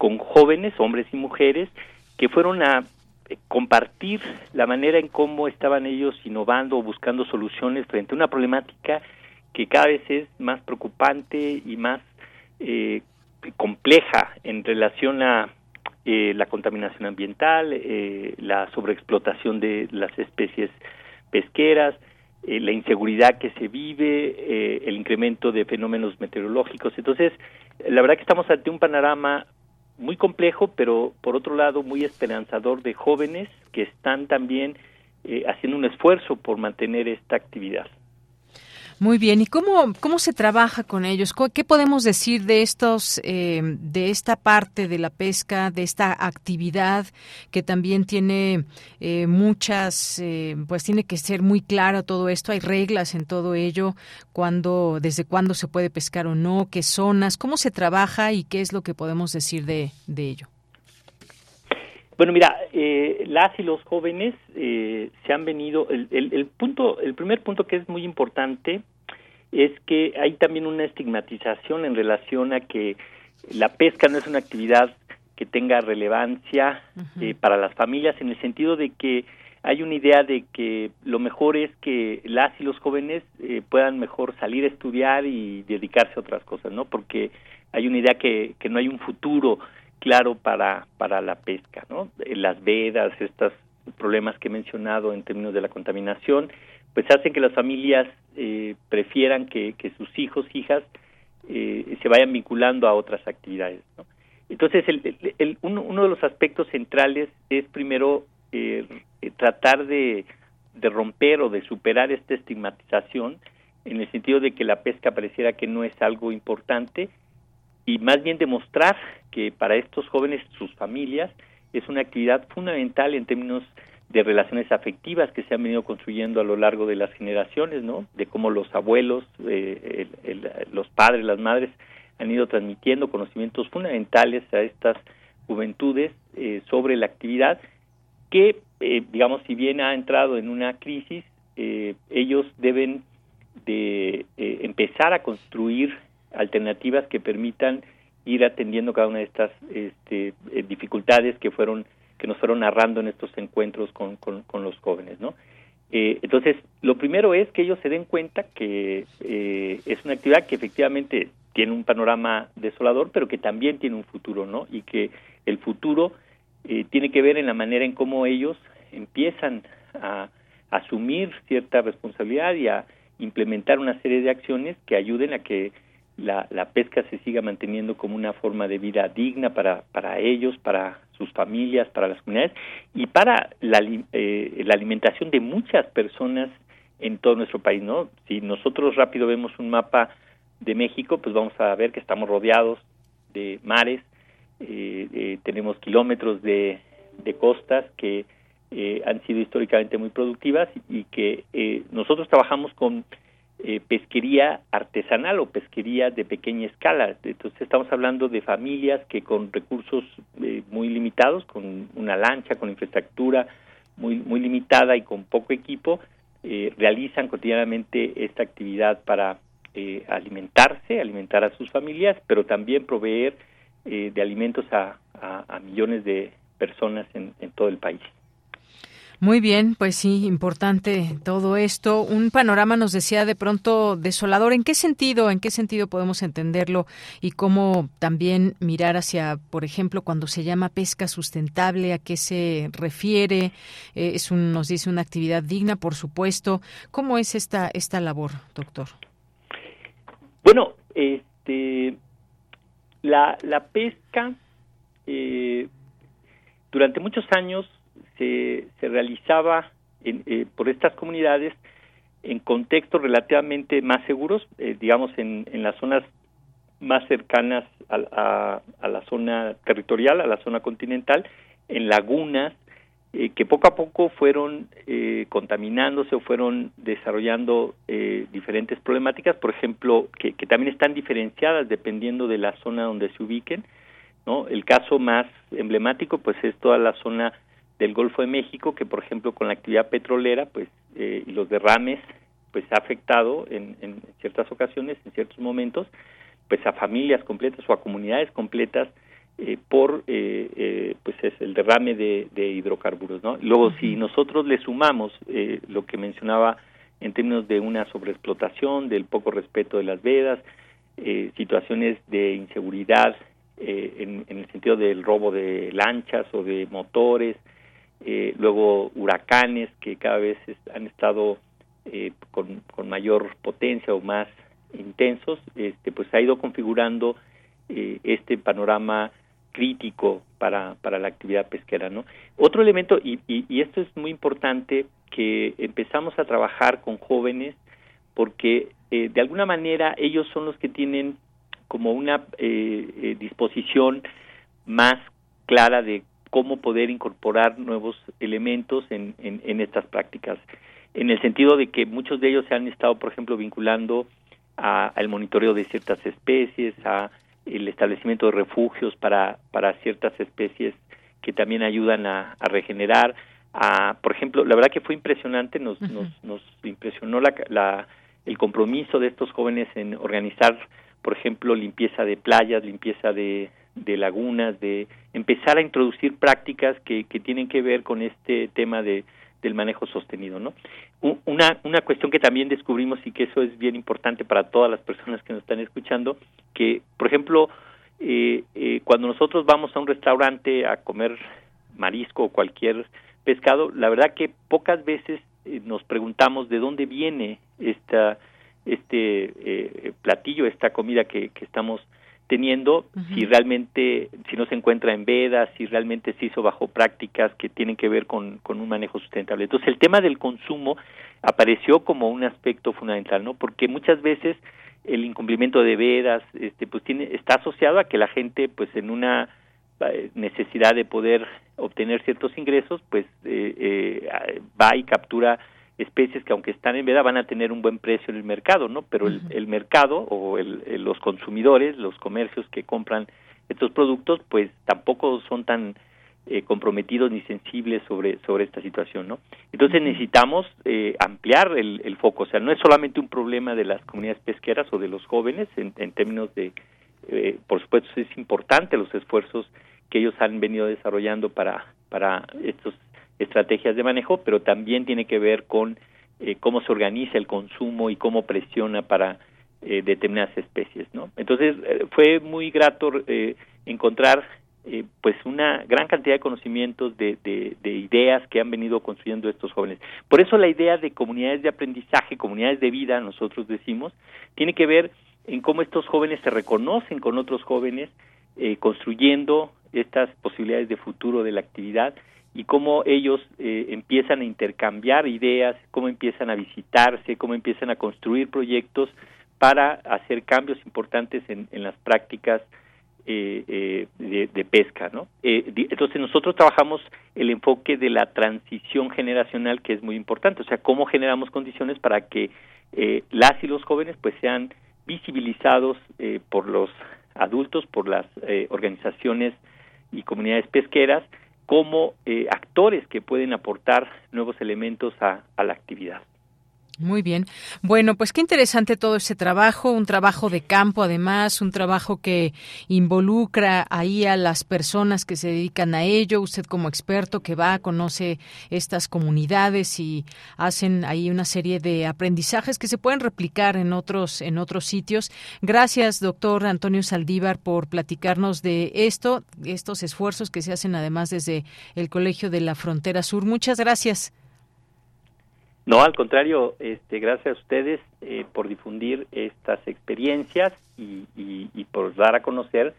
con jóvenes, hombres y mujeres, que fueron a eh, compartir la manera en cómo estaban ellos innovando o buscando soluciones frente a una problemática que cada vez es más preocupante y más eh, compleja en relación a eh, la contaminación ambiental, eh, la sobreexplotación de las especies pesqueras, eh, la inseguridad que se vive, el incremento de fenómenos meteorológicos. Entonces, la verdad que estamos ante un panorama muy complejo, pero por otro lado muy esperanzador de jóvenes que están también haciendo un esfuerzo por mantener esta actividad. Muy bien, ¿y cómo, cómo se trabaja con ellos? ¿Qué podemos decir de estos, eh, de esta parte de la pesca, de esta actividad que también tiene eh, muchas, eh, pues tiene que ser muy claro todo esto, hay reglas en todo ello, cuándo, desde cuándo se puede pescar o no, qué zonas, cómo se trabaja y qué es lo que podemos decir de, de ello. Bueno, mira, eh, las y los jóvenes eh, se han venido. El, el, punto, el primer punto que es muy importante es que hay también una estigmatización en relación a que la pesca no es una actividad que tenga relevancia eh, para las familias en el sentido de que hay una idea de que lo mejor es que las y los jóvenes puedan mejor salir a estudiar y dedicarse a otras cosas, ¿no? Porque hay una idea que, que no hay un futuro claro para, para la pesca, ¿no? Eh, las vedas, estos problemas que he mencionado en términos de la contaminación, pues hacen que las familias eh, prefieran que, sus hijos, hijas, eh, se vayan vinculando a otras actividades, ¿no? Entonces, el, uno, uno, de los aspectos centrales es primero eh, tratar de, de romper o de superar esta estigmatización en el sentido de que la pesca pareciera que no es algo importante y más bien demostrar que para estos jóvenes, sus familias, es una actividad fundamental en términos de relaciones afectivas que se han venido construyendo a lo largo de las generaciones, ¿no? De cómo los abuelos, eh, los padres, las madres han ido transmitiendo conocimientos fundamentales a estas juventudes eh, sobre la actividad que, eh, digamos, si bien ha entrado en una crisis, ellos deben de empezar a construir alternativas que permitan ir atendiendo cada una de estas este, eh, dificultades que fueron que nos fueron narrando en estos encuentros con, con, los jóvenes, ¿no? Eh, entonces, lo primero es que ellos se den cuenta que eh, es una actividad que efectivamente tiene un panorama desolador, pero que también tiene un futuro, ¿no? Y que el futuro tiene que ver en la manera en cómo ellos empiezan a asumir cierta responsabilidad y a implementar una serie de acciones que ayuden a que la, la, pesca se siga manteniendo como una forma de vida digna para, para ellos, para sus familias, para las comunidades y para la, eh, la alimentación de muchas personas en todo nuestro país, ¿no? Si nosotros rápido vemos un mapa de México, pues vamos a ver que estamos rodeados de mares, eh, eh, tenemos kilómetros de, de costas que han sido históricamente muy productivas y que nosotros trabajamos con eh, pesquería artesanal o pesquería de pequeña escala. Entonces estamos hablando de familias que con recursos eh, muy limitados, con una lancha, con infraestructura muy, muy limitada y con poco equipo, eh, realizan cotidianamente esta actividad para alimentarse, alimentar a sus familias, pero también proveer de alimentos a, millones de personas en todo el país. Muy bien, pues sí, importante todo esto. Un panorama nos decía de pronto desolador. ¿En qué sentido? ¿En qué sentido podemos entenderlo? Y cómo también mirar hacia, por ejemplo, cuando se llama pesca sustentable, a qué se refiere. Eh, es un, nos dice una actividad digna, por supuesto. ¿Cómo es esta esta labor, doctor? Bueno, este, la, la pesca eh, durante muchos años se, realizaba eh, por estas comunidades en contextos relativamente más seguros, eh, digamos en, en, las zonas más cercanas a, a, la zona territorial, a la zona continental, en lagunas eh, que poco a poco fueron contaminándose o fueron desarrollando diferentes problemáticas, por ejemplo, que, que, también están diferenciadas dependiendo de la zona donde se ubiquen. ¿no? El caso más emblemático pues es toda la zona del Golfo de México, que por ejemplo con la actividad petrolera, pues eh, y los derrames, pues ha afectado en, en, ciertas ocasiones, en ciertos momentos, pues a familias completas o a comunidades completas eh, por eh, eh pues es el derrame de, de hidrocarburos, ¿no? Luego si nosotros le sumamos eh, lo que mencionaba en términos de una sobreexplotación, del poco respeto de las vedas, eh, situaciones de inseguridad en, en, el sentido del robo de lanchas o de motores, eh, luego huracanes que cada vez han estado eh, con, con, mayor potencia o más intensos, este, pues ha ido configurando eh, este panorama crítico para, para la actividad pesquera. ¿no? Otro elemento, y, y, y esto es muy importante, que empezamos a trabajar con jóvenes porque de alguna manera ellos son los que tienen como una disposición más clara de cómo poder incorporar nuevos elementos en, en, estas prácticas, en el sentido de que muchos de ellos se han estado, por ejemplo, vinculando al monitoreo de ciertas especies, a el establecimiento de refugios para, para ciertas especies que también ayudan a, regenerar. A, por ejemplo, la verdad que fue impresionante, nos, nos, nos impresionó la, la, el compromiso de estos jóvenes en organizar, por ejemplo, limpieza de playas, limpieza de, de lagunas, de empezar a introducir prácticas que, que tienen que ver con este tema de, del manejo sostenido, ¿no? Una, una cuestión que también descubrimos y que eso es bien importante para todas las personas que nos están escuchando, que, por ejemplo, eh, eh, cuando nosotros vamos a un restaurante a comer marisco o cualquier pescado, la verdad que pocas veces eh, nos preguntamos de dónde viene esta, este platillo, esta comida que, que estamos teniendo si realmente, si no se encuentra en vedas, si realmente se hizo bajo prácticas que tienen que ver con, con un manejo sustentable. Entonces el tema del consumo apareció como un aspecto fundamental, ¿no? Porque muchas veces el incumplimiento de vedas, este, pues tiene, está asociado a que la gente, pues en una eh, necesidad de poder obtener ciertos ingresos, pues eh, eh, va y captura especies que aunque están en veda van a tener un buen precio en el mercado, ¿no? Pero el, mercado o el, los consumidores, los comercios que compran estos productos, pues tampoco son tan eh, comprometidos ni sensibles sobre sobre esta situación, ¿no? Entonces necesitamos eh, ampliar el, el, foco, o sea, no es solamente un problema de las comunidades pesqueras o de los jóvenes en, en términos de, eh, por supuesto, es importante los esfuerzos que ellos han venido desarrollando para para estos estrategias de manejo, pero también tiene que ver con eh, cómo se organiza el consumo y cómo presiona para eh, determinadas especies, ¿no? Entonces eh, fue muy grato encontrar pues una gran cantidad de conocimientos de, de, ideas que han venido construyendo estos jóvenes. Por eso la idea de comunidades de aprendizaje, comunidades de vida, nosotros decimos, tiene que ver en cómo estos jóvenes se reconocen con otros jóvenes, construyendo estas posibilidades de futuro de la actividad y cómo ellos eh, empiezan a intercambiar ideas, cómo empiezan a visitarse, cómo empiezan a construir proyectos para hacer cambios importantes en, en las prácticas eh, eh, de, de, pesca, ¿no? entonces nosotros trabajamos el enfoque de la transición generacional que es muy importante, o sea, cómo generamos condiciones para que las y los jóvenes pues sean visibilizados por los adultos, por las organizaciones y comunidades pesqueras como eh, actores que pueden aportar nuevos elementos a, a la actividad. Muy bien. Bueno, pues qué interesante todo ese trabajo, un trabajo de campo además, un trabajo que involucra ahí a las personas que se dedican a ello. Usted como experto que va, conoce estas comunidades y hacen ahí una serie de aprendizajes que se pueden replicar en otros en otros sitios. Gracias, doctor Antonio Saldívar, por platicarnos de esto, estos esfuerzos que se hacen además desde el Colegio de la Frontera Sur. Muchas gracias. No, al contrario, este, gracias a ustedes eh, por difundir estas experiencias y, por dar a conocer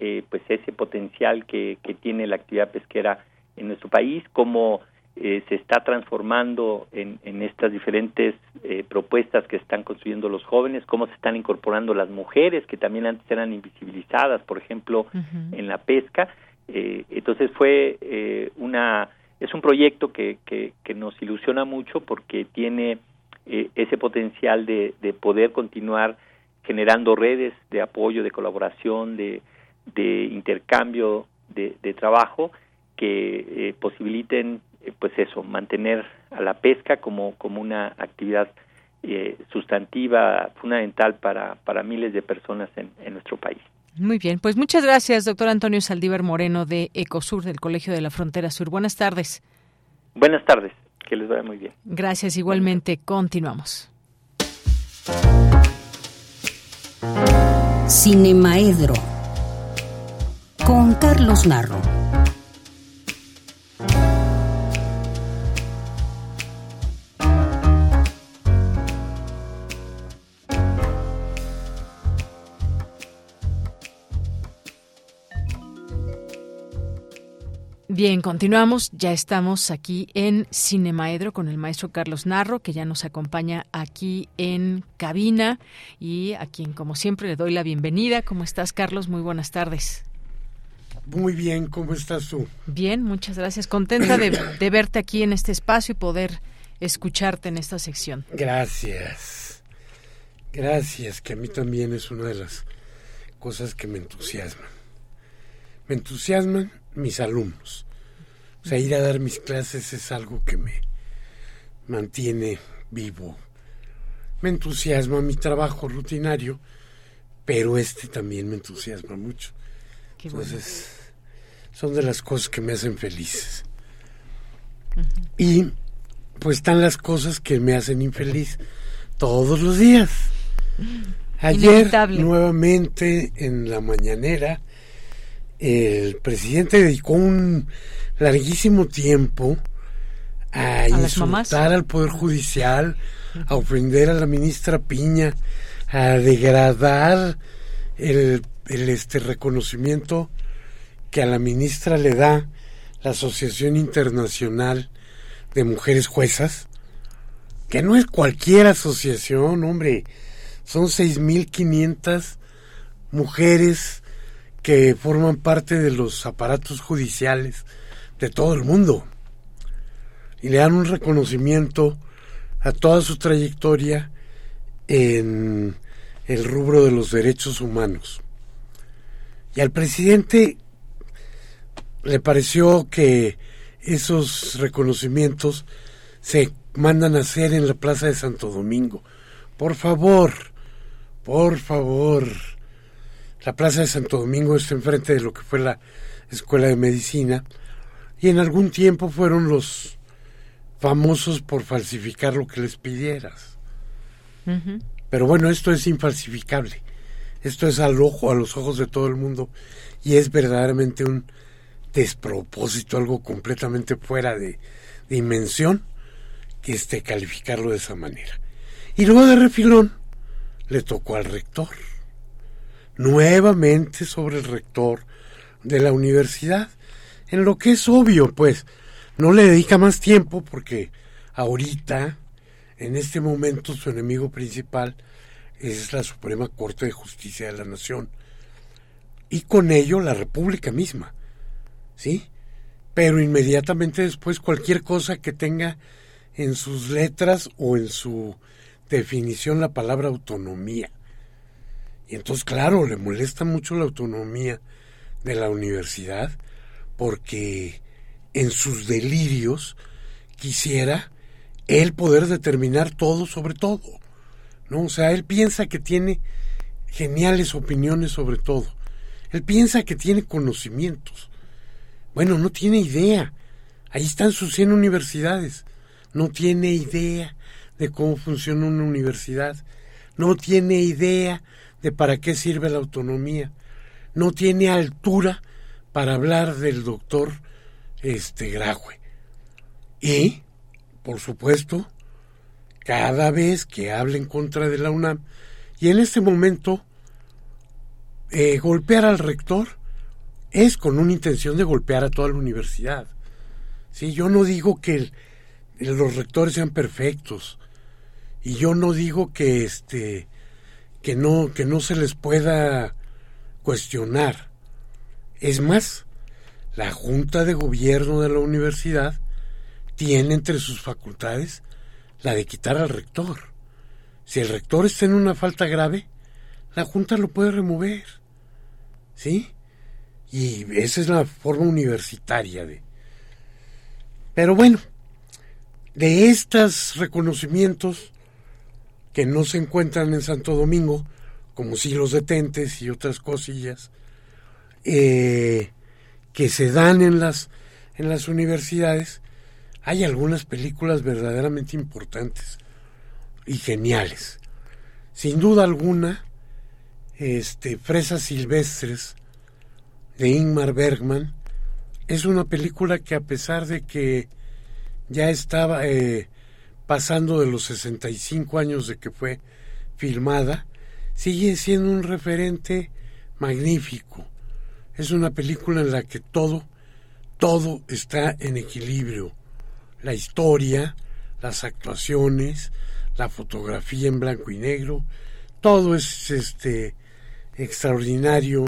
eh, pues ese potencial que, tiene la actividad pesquera en nuestro país, cómo eh, se está transformando en, estas diferentes propuestas que están construyendo los jóvenes, cómo se están incorporando las mujeres que también antes eran invisibilizadas, por ejemplo, en la pesca. entonces fue una es un proyecto que, que, nos ilusiona mucho porque tiene eh, ese potencial de, de, poder continuar generando redes de apoyo, de colaboración, de, de intercambio de, de, trabajo que eh, posibiliten, eh, pues eso, mantener a la pesca como, como una actividad sustantiva, fundamental para, para miles de personas en, en nuestro país. Muy bien, pues muchas gracias, doctor Antonio Saldívar Moreno de Ecosur, del Colegio de la Frontera Sur. Buenas tardes. Buenas tardes, que les vaya muy bien. Gracias, igualmente. Continuamos. Cinemaedro con Carlos Narro. Bien, continuamos. Ya estamos aquí en Cinemaedro con el maestro Carlos Narro, que ya nos acompaña aquí en cabina y a quien, como siempre, le doy la bienvenida. ¿Cómo estás, Carlos? Muy buenas tardes. Muy bien, ¿cómo estás tú? Bien, muchas gracias. Contenta de, *coughs* de verte aquí en este espacio y poder escucharte en esta sección. Gracias. Gracias, que a mí también es una de las cosas que me entusiasman. Me entusiasman mis alumnos. O sea, ir a dar mis clases es algo que me mantiene vivo. Me entusiasma mi trabajo rutinario, pero este también me entusiasma mucho. Entonces, son de las cosas que me hacen felices. Y pues están las cosas que me hacen infeliz todos los días. Ayer, nuevamente en la mañanera, el presidente dedicó un larguísimo tiempo a, insultar al Poder Judicial, a ofender a la ministra Piña, a degradar el, el este reconocimiento que a la ministra le da la Asociación Internacional de Mujeres Juezas, que no es cualquier asociación, hombre, son 6.500 mujeres que forman parte de los aparatos judiciales de todo el mundo y le dan un reconocimiento a toda su trayectoria en el rubro de los derechos humanos. Y al presidente le pareció que esos reconocimientos se mandan a hacer en la Plaza de Santo Domingo. Por favor, por favor, la Plaza de Santo Domingo está enfrente de lo que fue la Escuela de Medicina y en algún tiempo fueron los famosos por falsificar lo que les pidieras. Pero bueno, esto es infalsificable. Esto es al ojo, a los ojos de todo el mundo y es verdaderamente un despropósito, algo completamente fuera de dimensión que esté calificarlo de esa manera. Y luego de refilón le tocó al rector nuevamente sobre el rector de la universidad, en lo que es obvio, pues, no le dedica más tiempo porque ahorita, en este momento, su enemigo principal es la Suprema Corte de Justicia de la Nación y con ello la República misma, ¿sí? Pero inmediatamente después cualquier cosa que tenga en sus letras o en su definición la palabra autonomía. Y entonces, claro, le molesta mucho la autonomía de la universidad porque en sus delirios quisiera él poder determinar todo sobre todo. ¿no? O sea, él piensa que tiene geniales opiniones sobre todo. Él piensa que tiene conocimientos. Bueno, no tiene idea. Ahí están sus 100 universidades. No tiene idea de cómo funciona una universidad. No tiene idea para qué sirve la autonomía. No tiene altura para hablar del doctor este Graue. Y, por supuesto, cada vez que hable en contra de la UNAM, y en este momento eh, golpear al rector es con una intención de golpear a toda la universidad. Sí, yo no digo que los rectores sean perfectos y yo no digo que este que no, que no se les pueda cuestionar. Es más, la Junta de Gobierno de la universidad tiene entre sus facultades la de quitar al rector. Si el rector está en una falta grave, la Junta lo puede remover. ¿Sí? Y esa es la forma universitaria de... Pero bueno, de estos reconocimientos que no se encuentran en Santo Domingo, como si los detentes y otras cosillas, eh, que se dan en las, en las universidades, hay algunas películas verdaderamente importantes y geniales. Sin duda alguna, este, Fresas Silvestres de Ingmar Bergman es una película que a pesar de que ya estaba eh, pasando de los 65 años de que fue filmada, sigue siendo un referente magnífico. Es una película en la que todo todo está en equilibrio. La historia, las actuaciones, la fotografía en blanco y negro, todo es este extraordinario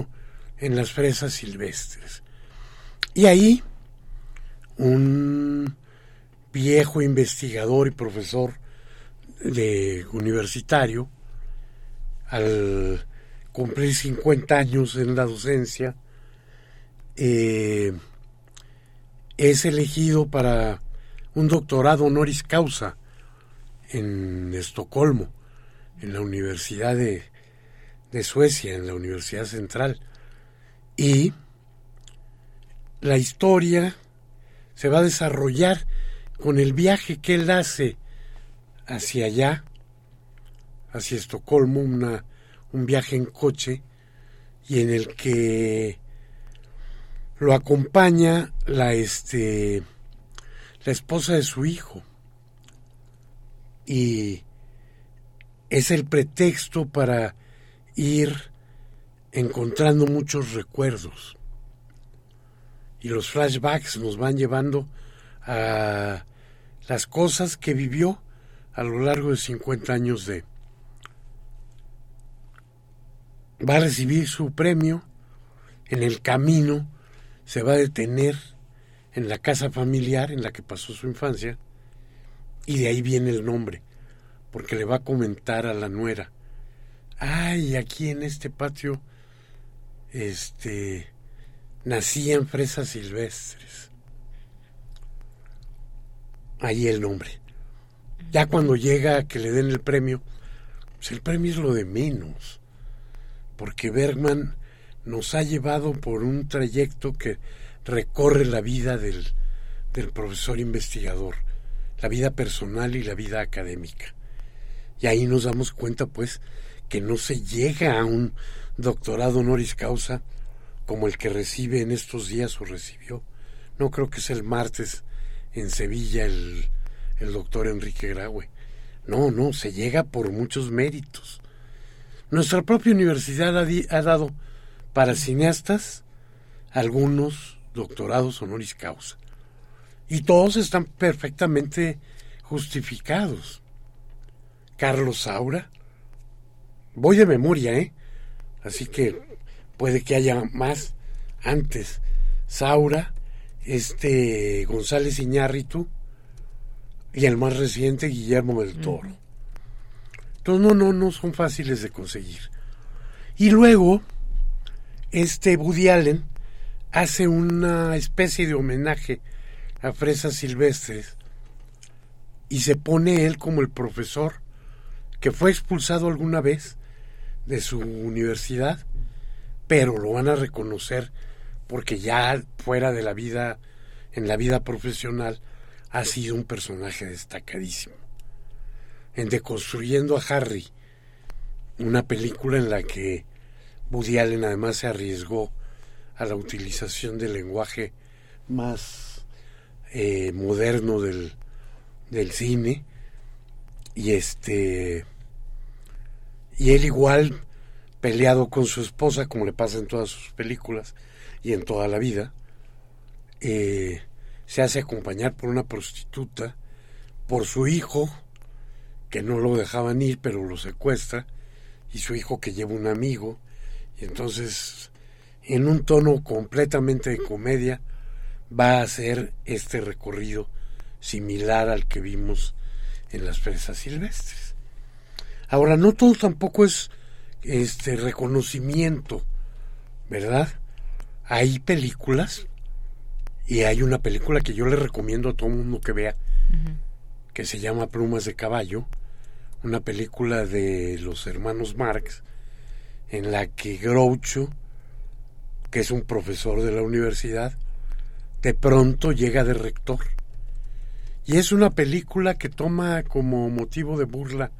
en las fresas silvestres. Y ahí un viejo investigador y profesor de universitario, al cumplir 50 años en la docencia, eh, es elegido para un doctorado honoris causa en Estocolmo, en la Universidad de, de Suecia, en la Universidad Central. Y la historia se va a desarrollar con el viaje que él hace hacia allá, hacia Estocolmo, una, un viaje en coche, y en el que lo acompaña la este la esposa de su hijo. Y es el pretexto para ir encontrando muchos recuerdos. Y los flashbacks nos van llevando a las cosas que vivió a lo largo de 50 años de va a recibir su premio en el camino se va a detener en la casa familiar en la que pasó su infancia y de ahí viene el nombre, porque le va a comentar a la nuera, ay, aquí en este patio, este, nacían fresas silvestres. Ahí el nombre. Ya cuando llega a que le den el premio, pues el premio es lo de menos, porque Bergman nos ha llevado por un trayecto que recorre la vida del, del profesor investigador, la vida personal y la vida académica. Y ahí nos damos cuenta, pues, que no se llega a un doctorado honoris causa como el que recibe en estos días o recibió. No creo que es el martes en Sevilla el, el doctor Enrique Graue. No, no, se llega por muchos méritos. Nuestra propia universidad ha, ha dado para cineastas algunos doctorados honoris causa. Y todos están perfectamente justificados. Carlos Saura, voy de memoria, ¿eh? Así que puede que haya más antes. Saura, este González Iñárritu y el más reciente Guillermo del Toro. Entonces no, no, no son fáciles de conseguir. Y luego, este Woody Allen hace una especie de homenaje a Fresas Silvestres y se pone él como el profesor que fue expulsado alguna vez de su universidad, pero lo van a reconocer porque ya fuera de la vida, en la vida profesional, ha sido un personaje destacadísimo. En Deconstruyendo a Harry, una película en la que Woody Allen además se arriesgó a la utilización del lenguaje más eh, moderno del, del cine y este y él igual peleado con su esposa como le pasa en todas sus películas y en toda la vida eh, se hace acompañar por una prostituta por su hijo que no lo dejaban ir pero lo secuestra y su hijo que lleva un amigo y entonces en un tono completamente de comedia, va a ser este recorrido similar al que vimos en las fresas silvestres. Ahora, no todo tampoco es este reconocimiento, ¿verdad? Hay películas y hay una película que yo le recomiendo a todo mundo que vea, que se llama Plumas de Caballo, una película de los hermanos Marx, en la que Groucho que es un profesor de la universidad, de pronto llega de rector. Y es una película que toma como motivo de burla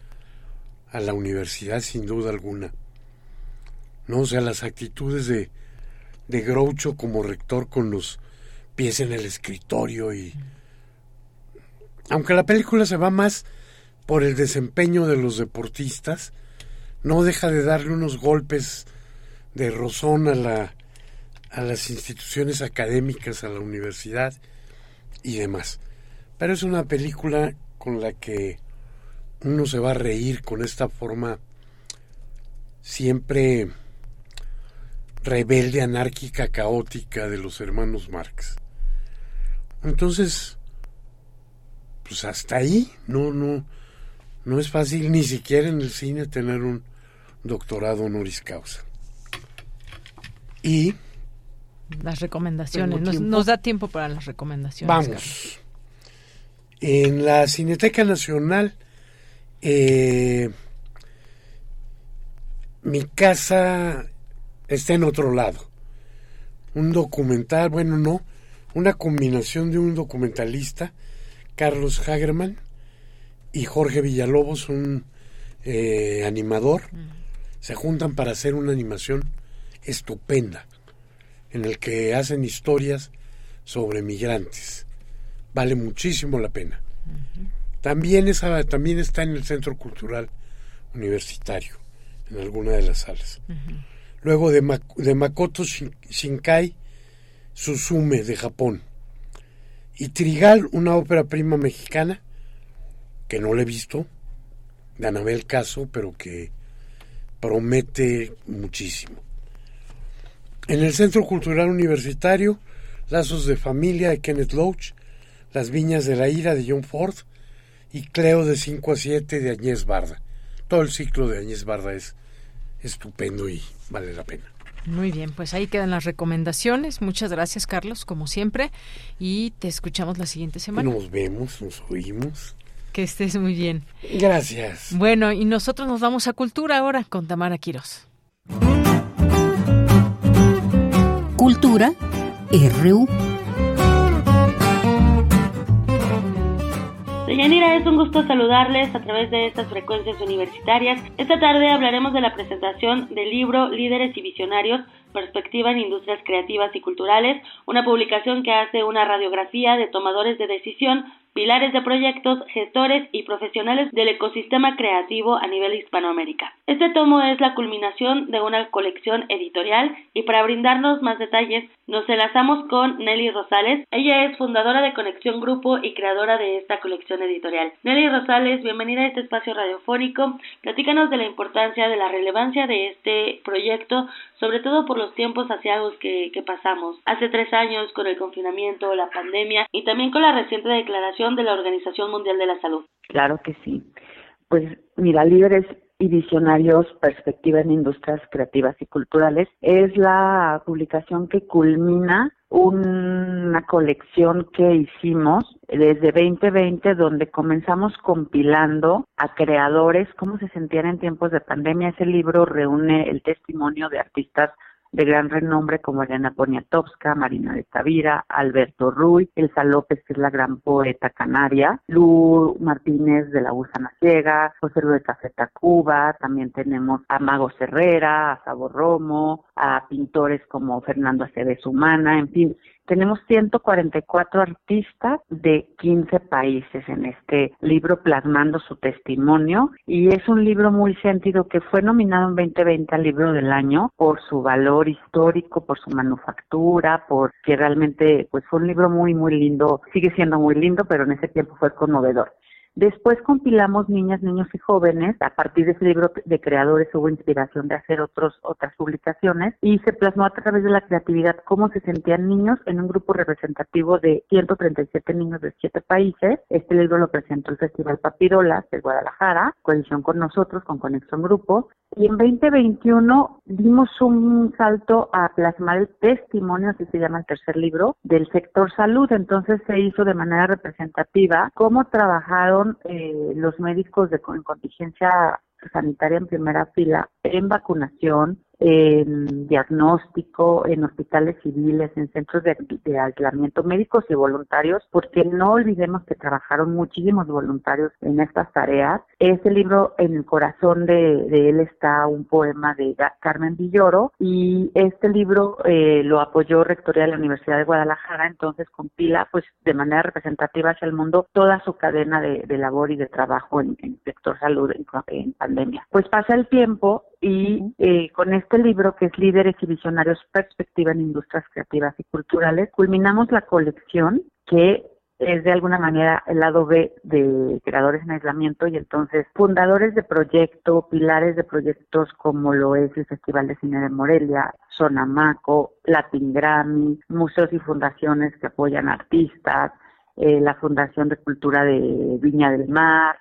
a la universidad sin duda alguna. No, o sea, las actitudes de, de Groucho como rector con los pies en el escritorio y... Aunque la película se va más por el desempeño de los deportistas, no deja de darle unos golpes de rozón a la a las instituciones académicas, a la universidad y demás. Pero es una película con la que uno se va a reír con esta forma siempre rebelde, anárquica, caótica de los hermanos Marx. Entonces, pues hasta ahí no no no es fácil ni siquiera en el cine tener un doctorado honoris causa. Y las recomendaciones, nos, da tiempo para las recomendaciones. Vamos. En la Cineteca Nacional eh, mi casa está en otro lado. Un documental, bueno, no, una combinación de un documentalista, Carlos Hagerman, y Jorge Villalobos, un eh, animador, se juntan para hacer una animación estupenda, en el que hacen historias sobre migrantes. Vale muchísimo la pena. También, esa, también está en el Centro Cultural Universitario, en alguna de las salas. Luego de, de Makoto Shinkai, Susume de Japón. Y Trigal, una ópera prima mexicana, que no la he visto, de Anabel Caso, pero que promete muchísimo. En el Centro Cultural Universitario, Lazos de Familia de Kenneth Loach, Las Viñas de la Ira de John Ford y Cleo de 5 a 7 de Añez Barda. Todo el ciclo de Añez Barda es estupendo y vale la pena. Muy bien, pues ahí quedan las recomendaciones. Muchas gracias, Carlos, como siempre. Y te escuchamos la siguiente semana. Nos vemos, nos oímos. Que estés muy bien. Gracias. Bueno, y nosotros nos vamos a Cultura ahora con Tamara Quiros. Cultura RU. Yanira, es un gusto saludarles a través de estas frecuencias universitarias. Esta tarde hablaremos de la presentación del libro Líderes y Visionarios, Perspectiva en Industrias Creativas y Culturales, una publicación que hace una radiografía de tomadores de decisión pilares de proyectos, gestores y profesionales del ecosistema creativo a nivel Hispanoamérica. Este tomo es la culminación de una colección editorial y para brindarnos más detalles nos enlazamos con Nelly Rosales. Ella es fundadora de Conexión Grupo y creadora de esta colección editorial. Nelly Rosales, bienvenida a este espacio radiofónico. Platícanos de la importancia, de la relevancia de este proyecto, sobre todo por los tiempos asiagos que, pasamos. Hace tres años con el confinamiento, la pandemia y también con la reciente declaración de la Organización Mundial de la Salud. Claro que sí. Pues mira, líderes y visionarios, perspectiva en industrias creativas y culturales, es la publicación que culmina una colección que hicimos desde 2020 donde comenzamos compilando a creadores cómo se sentían en tiempos de pandemia. Ese libro reúne el testimonio de artistas de gran renombre como Elena Poniatowska, Marina de Tavira, Alberto Ruy, Elsa López, que es la gran poeta canaria, Lu Martínez de la Gusana Ciega, José Luis de Café Tacuba, también tenemos a Mago Herrera, a Sabor Romo, a pintores como Fernando Aceves Humana, en fin, tenemos 144 artistas de 15 países en este libro plasmando su testimonio y es un libro muy sentido que fue nominado en 2020 al libro del año por su valor histórico, por su manufactura, porque realmente pues fue un libro muy muy lindo, sigue siendo muy lindo, pero en ese tiempo fue conmovedor. Después compilamos Niñas, Niños y Jóvenes. A partir de ese libro de creadores hubo inspiración de hacer otros, otras publicaciones y se plasmó a través de la creatividad cómo se sentían niños en un grupo representativo de 137 niños de 7 países. Este libro lo presentó el Festival Papirolas de Guadalajara, coalición con nosotros, con Conexión Grupo. Y en 2021 dimos un salto a plasmar el testimonio, así se llama el tercer libro, del sector salud. Entonces se hizo de manera representativa cómo trabajaron eh, los médicos de, en contingencia sanitaria en primera fila en vacunación, en diagnóstico, en hospitales civiles, en centros de, aislamiento médicos y voluntarios, porque no olvidemos que trabajaron muchísimos voluntarios en estas tareas. Este libro, en el corazón de, él está un poema de Carmen Villoro y este libro eh, lo apoyó Rectoría de la Universidad de Guadalajara, entonces compila pues de manera representativa hacia el mundo toda su cadena de, labor y de trabajo en, el sector salud en, en pandemia. Pues pasa el tiempo y eh, con este libro que es Líderes y Visionarios Perspectiva en Industrias Creativas y Culturales, culminamos la colección que es de alguna manera el lado B de creadores en aislamiento y entonces fundadores de proyectos, pilares de proyectos como lo es el Festival de Cine de Morelia, Sonamaco, Latin Grammy, museos y fundaciones que apoyan artistas, eh, la Fundación de Cultura de Viña del Mar,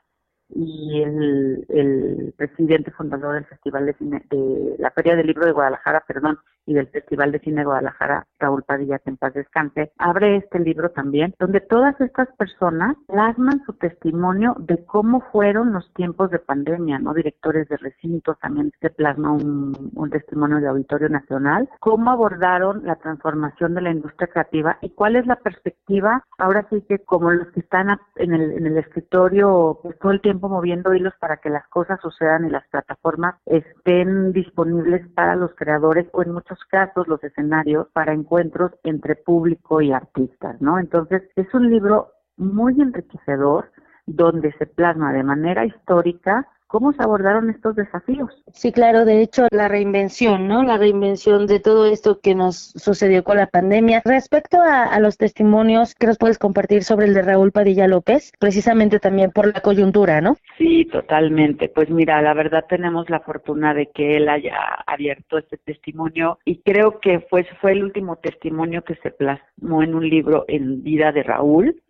y el, presidente fundador del Festival de Cine, de la Feria del Libro de Guadalajara, perdón, y del Festival de Cine Guadalajara, Raúl Padilla, que en paz descanse, abre este libro también, donde todas estas personas plasman su testimonio de cómo fueron los tiempos de pandemia, ¿no? Directores de recintos, también se plasma un, un testimonio de Auditorio Nacional, cómo abordaron la transformación de la industria creativa y cuál es la perspectiva, ahora sí que como los que están en el, en el escritorio pues, todo el tiempo moviendo hilos para que las cosas sucedan y las plataformas estén disponibles para los creadores o en muchos casos los escenarios para encuentros entre público y artistas, ¿no? Entonces es un libro muy enriquecedor donde se plasma de manera histórica ¿Cómo se abordaron estos desafíos? Sí, claro, de hecho, la reinvención, ¿no? La reinvención de todo esto que nos sucedió con la pandemia. Respecto a, los testimonios, ¿qué nos puedes compartir sobre el de Raúl Padilla López? Precisamente también por la coyuntura, ¿no? Sí, totalmente. Pues mira, la verdad tenemos la fortuna de que él haya abierto este testimonio y creo que fue, fue el último testimonio que se plasmó en un libro en vida de Raúl.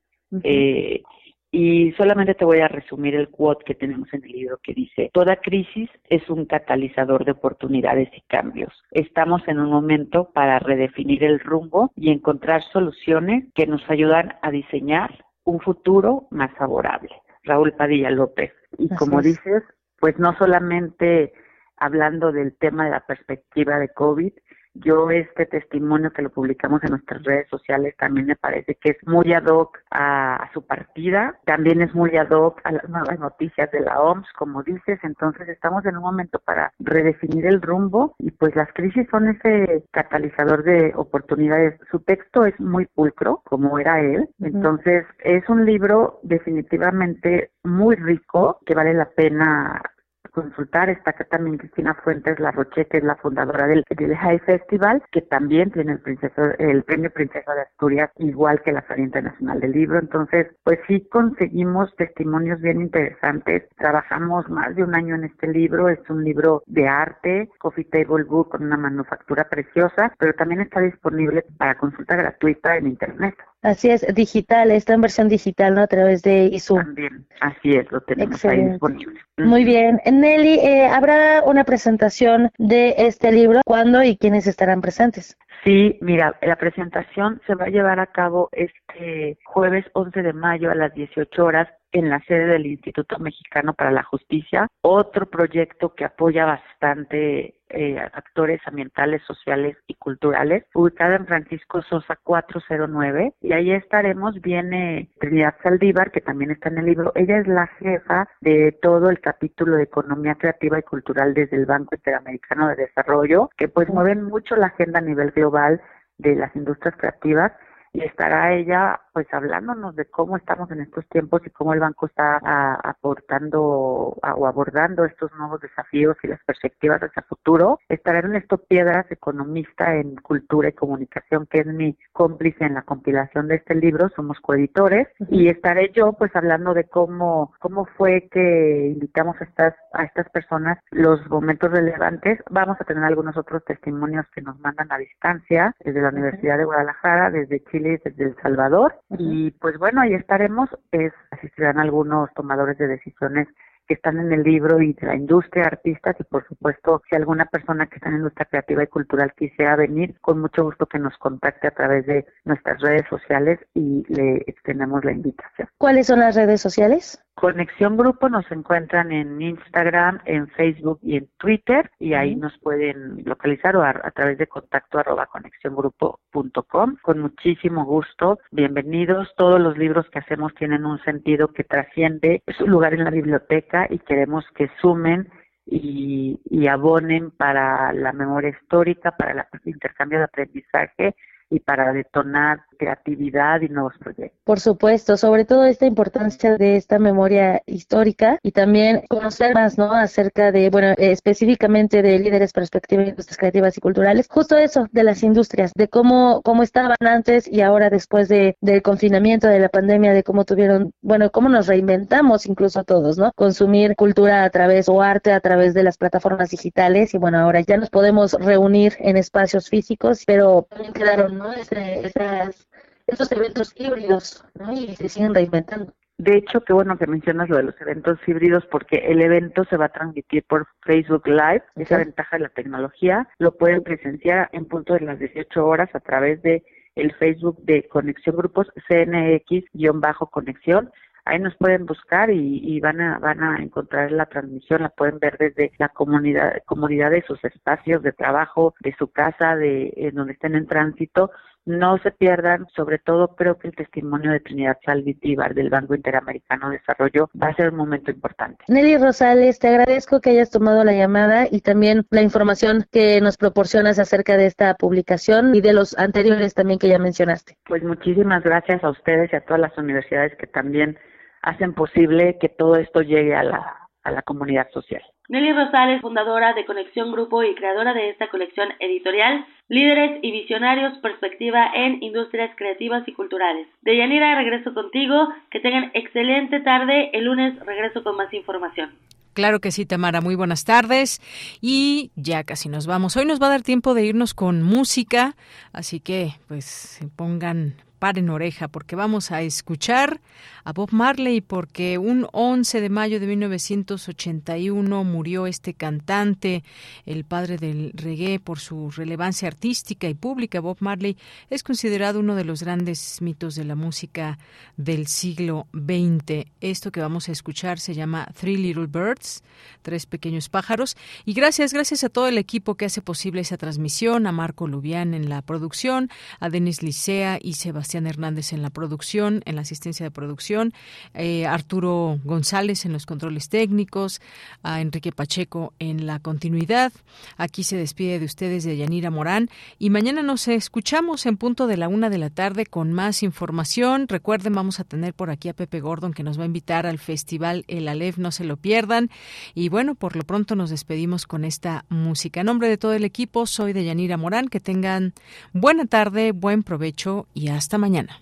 eh, y solamente te voy a resumir el quote que tenemos en el libro que dice, toda crisis es un catalizador de oportunidades y cambios. Estamos en un momento para redefinir el rumbo y encontrar soluciones que nos ayudan a diseñar un futuro más favorable. Raúl Padilla López. Y como dices, pues no solamente hablando del tema de la perspectiva de COVID, yo este testimonio que lo publicamos en nuestras redes sociales también me parece que es muy ad hoc a, su partida, también es muy ad hoc a las nuevas noticias de la OMS, como dices, entonces estamos en un momento para redefinir el rumbo y pues las crisis son ese catalizador de oportunidades. Su texto es muy pulcro, como era él, entonces es un libro definitivamente muy rico que vale la pena consultar. Está acá también Cristina Fuentes La Roche, que es la fundadora del, del High Festival, que también tiene el, princeso, el premio Princesa de Asturias, igual que la Feria Internacional del Libro. Entonces, pues sí conseguimos testimonios bien interesantes. Trabajamos más de un año en este libro. Es un libro de arte, Coffee Table Book, con una manufactura preciosa, pero también está disponible para consulta gratuita en Internet. Así es, digital, está en versión digital, ¿no? A través de ISU. También, así es, lo tenemos ahí disponible. Muy bien. Nelly, eh, ¿habrá una presentación de este libro? ¿Cuándo y quiénes estarán presentes? Sí, mira, la presentación se va a llevar a cabo este jueves 11 de mayo a las 18 horas en la sede del Instituto Mexicano para la Justicia, otro proyecto que apoya bastante eh, actores ambientales, sociales y culturales, ubicada en Francisco Sosa 409, y ahí estaremos, viene Trinidad Saldívar, que también está en el libro, ella es la jefa de todo el capítulo de Economía Creativa y Cultural desde el Banco Interamericano de Desarrollo, que pues mueven mucho la agenda a nivel global de las industrias creativas y estará ella pues hablándonos de cómo estamos en estos tiempos y cómo el banco está aportando o abordando estos nuevos desafíos y las perspectivas hacia futuro. Estará en esto Piedras, economista en cultura y comunicación, que es mi cómplice en la compilación de este libro, somos coeditores, y estaré yo pues hablando de cómo, cómo fue que invitamos a estas, a estas personas los momentos relevantes. Vamos a tener algunos otros testimonios que nos mandan a distancia desde la Universidad de Guadalajara, desde Chile y desde El Salvador y pues bueno, ahí estaremos, es, asistirán algunos tomadores de decisiones que están en el libro y de la industria, artistas y por supuesto si alguna persona que está en la industria creativa y cultural quisiera venir, con mucho gusto que nos contacte a través de nuestras redes sociales y le extendemos la invitación. ¿Cuáles son las redes sociales? Conexión Grupo nos encuentran en Instagram, en Facebook y en Twitter y ahí nos pueden localizar o a, través de contacto arroba conexiongrupo.com. Con muchísimo gusto, bienvenidos. Todos los libros que hacemos tienen un sentido que trasciende su lugar en la biblioteca y queremos que sumen y, y abonen para la memoria histórica, para el intercambio de aprendizaje y para detonar creatividad y nuevos proyectos. Por supuesto, sobre todo esta importancia de esta memoria histórica y también conocer más, ¿no? Acerca de, bueno, específicamente de líderes perspectivas creativas y culturales, justo eso, de las industrias, de cómo, cómo estaban antes y ahora después de, del confinamiento, de la pandemia, de cómo tuvieron, bueno, cómo nos reinventamos incluso todos, ¿no? Consumir cultura a través o arte a través de las plataformas digitales y bueno, ahora ya nos podemos reunir en espacios físicos, pero también quedaron, ¿no? esas esos eventos híbridos ¿no? y se siguen reinventando. De hecho, qué bueno que mencionas lo de los eventos híbridos porque el evento se va a transmitir por Facebook Live, esa ventaja de la tecnología, lo pueden presenciar en punto de las 18 horas a través de el Facebook de Conexión Grupos CNX-Conexión. Ahí nos pueden buscar y, van a van a encontrar la transmisión, la pueden ver desde la comunidad comunidad de sus espacios de trabajo, de su casa, de en donde estén en tránsito no se pierdan, sobre todo creo que el testimonio de Trinidad Salvitíbar del Banco Interamericano de Desarrollo va a ser un momento importante. Nelly Rosales, te agradezco que hayas tomado la llamada y también la información que nos proporcionas acerca de esta publicación y de los anteriores también que ya mencionaste. Pues muchísimas gracias a ustedes y a todas las universidades que también hacen posible que todo esto llegue a la, a la comunidad social. Nelly Rosales, fundadora de Conexión Grupo y creadora de esta colección editorial, Líderes y Visionarios, Perspectiva en Industrias Creativas y Culturales. Deyanira, regreso contigo, que tengan excelente tarde, el lunes regreso con más información. Claro que sí, Tamara. Muy buenas tardes. Y ya casi nos vamos. Hoy nos va a dar tiempo de irnos con música, así que pues pongan paren oreja porque vamos a escuchar a Bob Marley porque un 11 de mayo de 1981 murió este cantante, el padre del reggae por su relevancia artística y pública. Bob Marley es considerado uno de los grandes mitos de la música del siglo XX. Esto que vamos a escuchar se llama Three Little Birds, tres pequeños pájaros. Y gracias, gracias a todo el equipo que hace posible esa transmisión, a Marco Lubián en la producción, a Denis Licea y Sebastián Hernández en la producción, en la asistencia de producción eh, Arturo González en los controles técnicos, a Enrique Pacheco en la continuidad. Aquí se despide de ustedes de Yanira Morán y mañana nos escuchamos en punto de la una de la tarde con más información. Recuerden, vamos a tener por aquí a Pepe Gordon que nos va a invitar al festival El Alef, no se lo pierdan. Y bueno, por lo pronto nos despedimos con esta música. En nombre de todo el equipo, soy de Yanira Morán. Que tengan buena tarde, buen provecho y hasta mañana.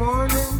morning.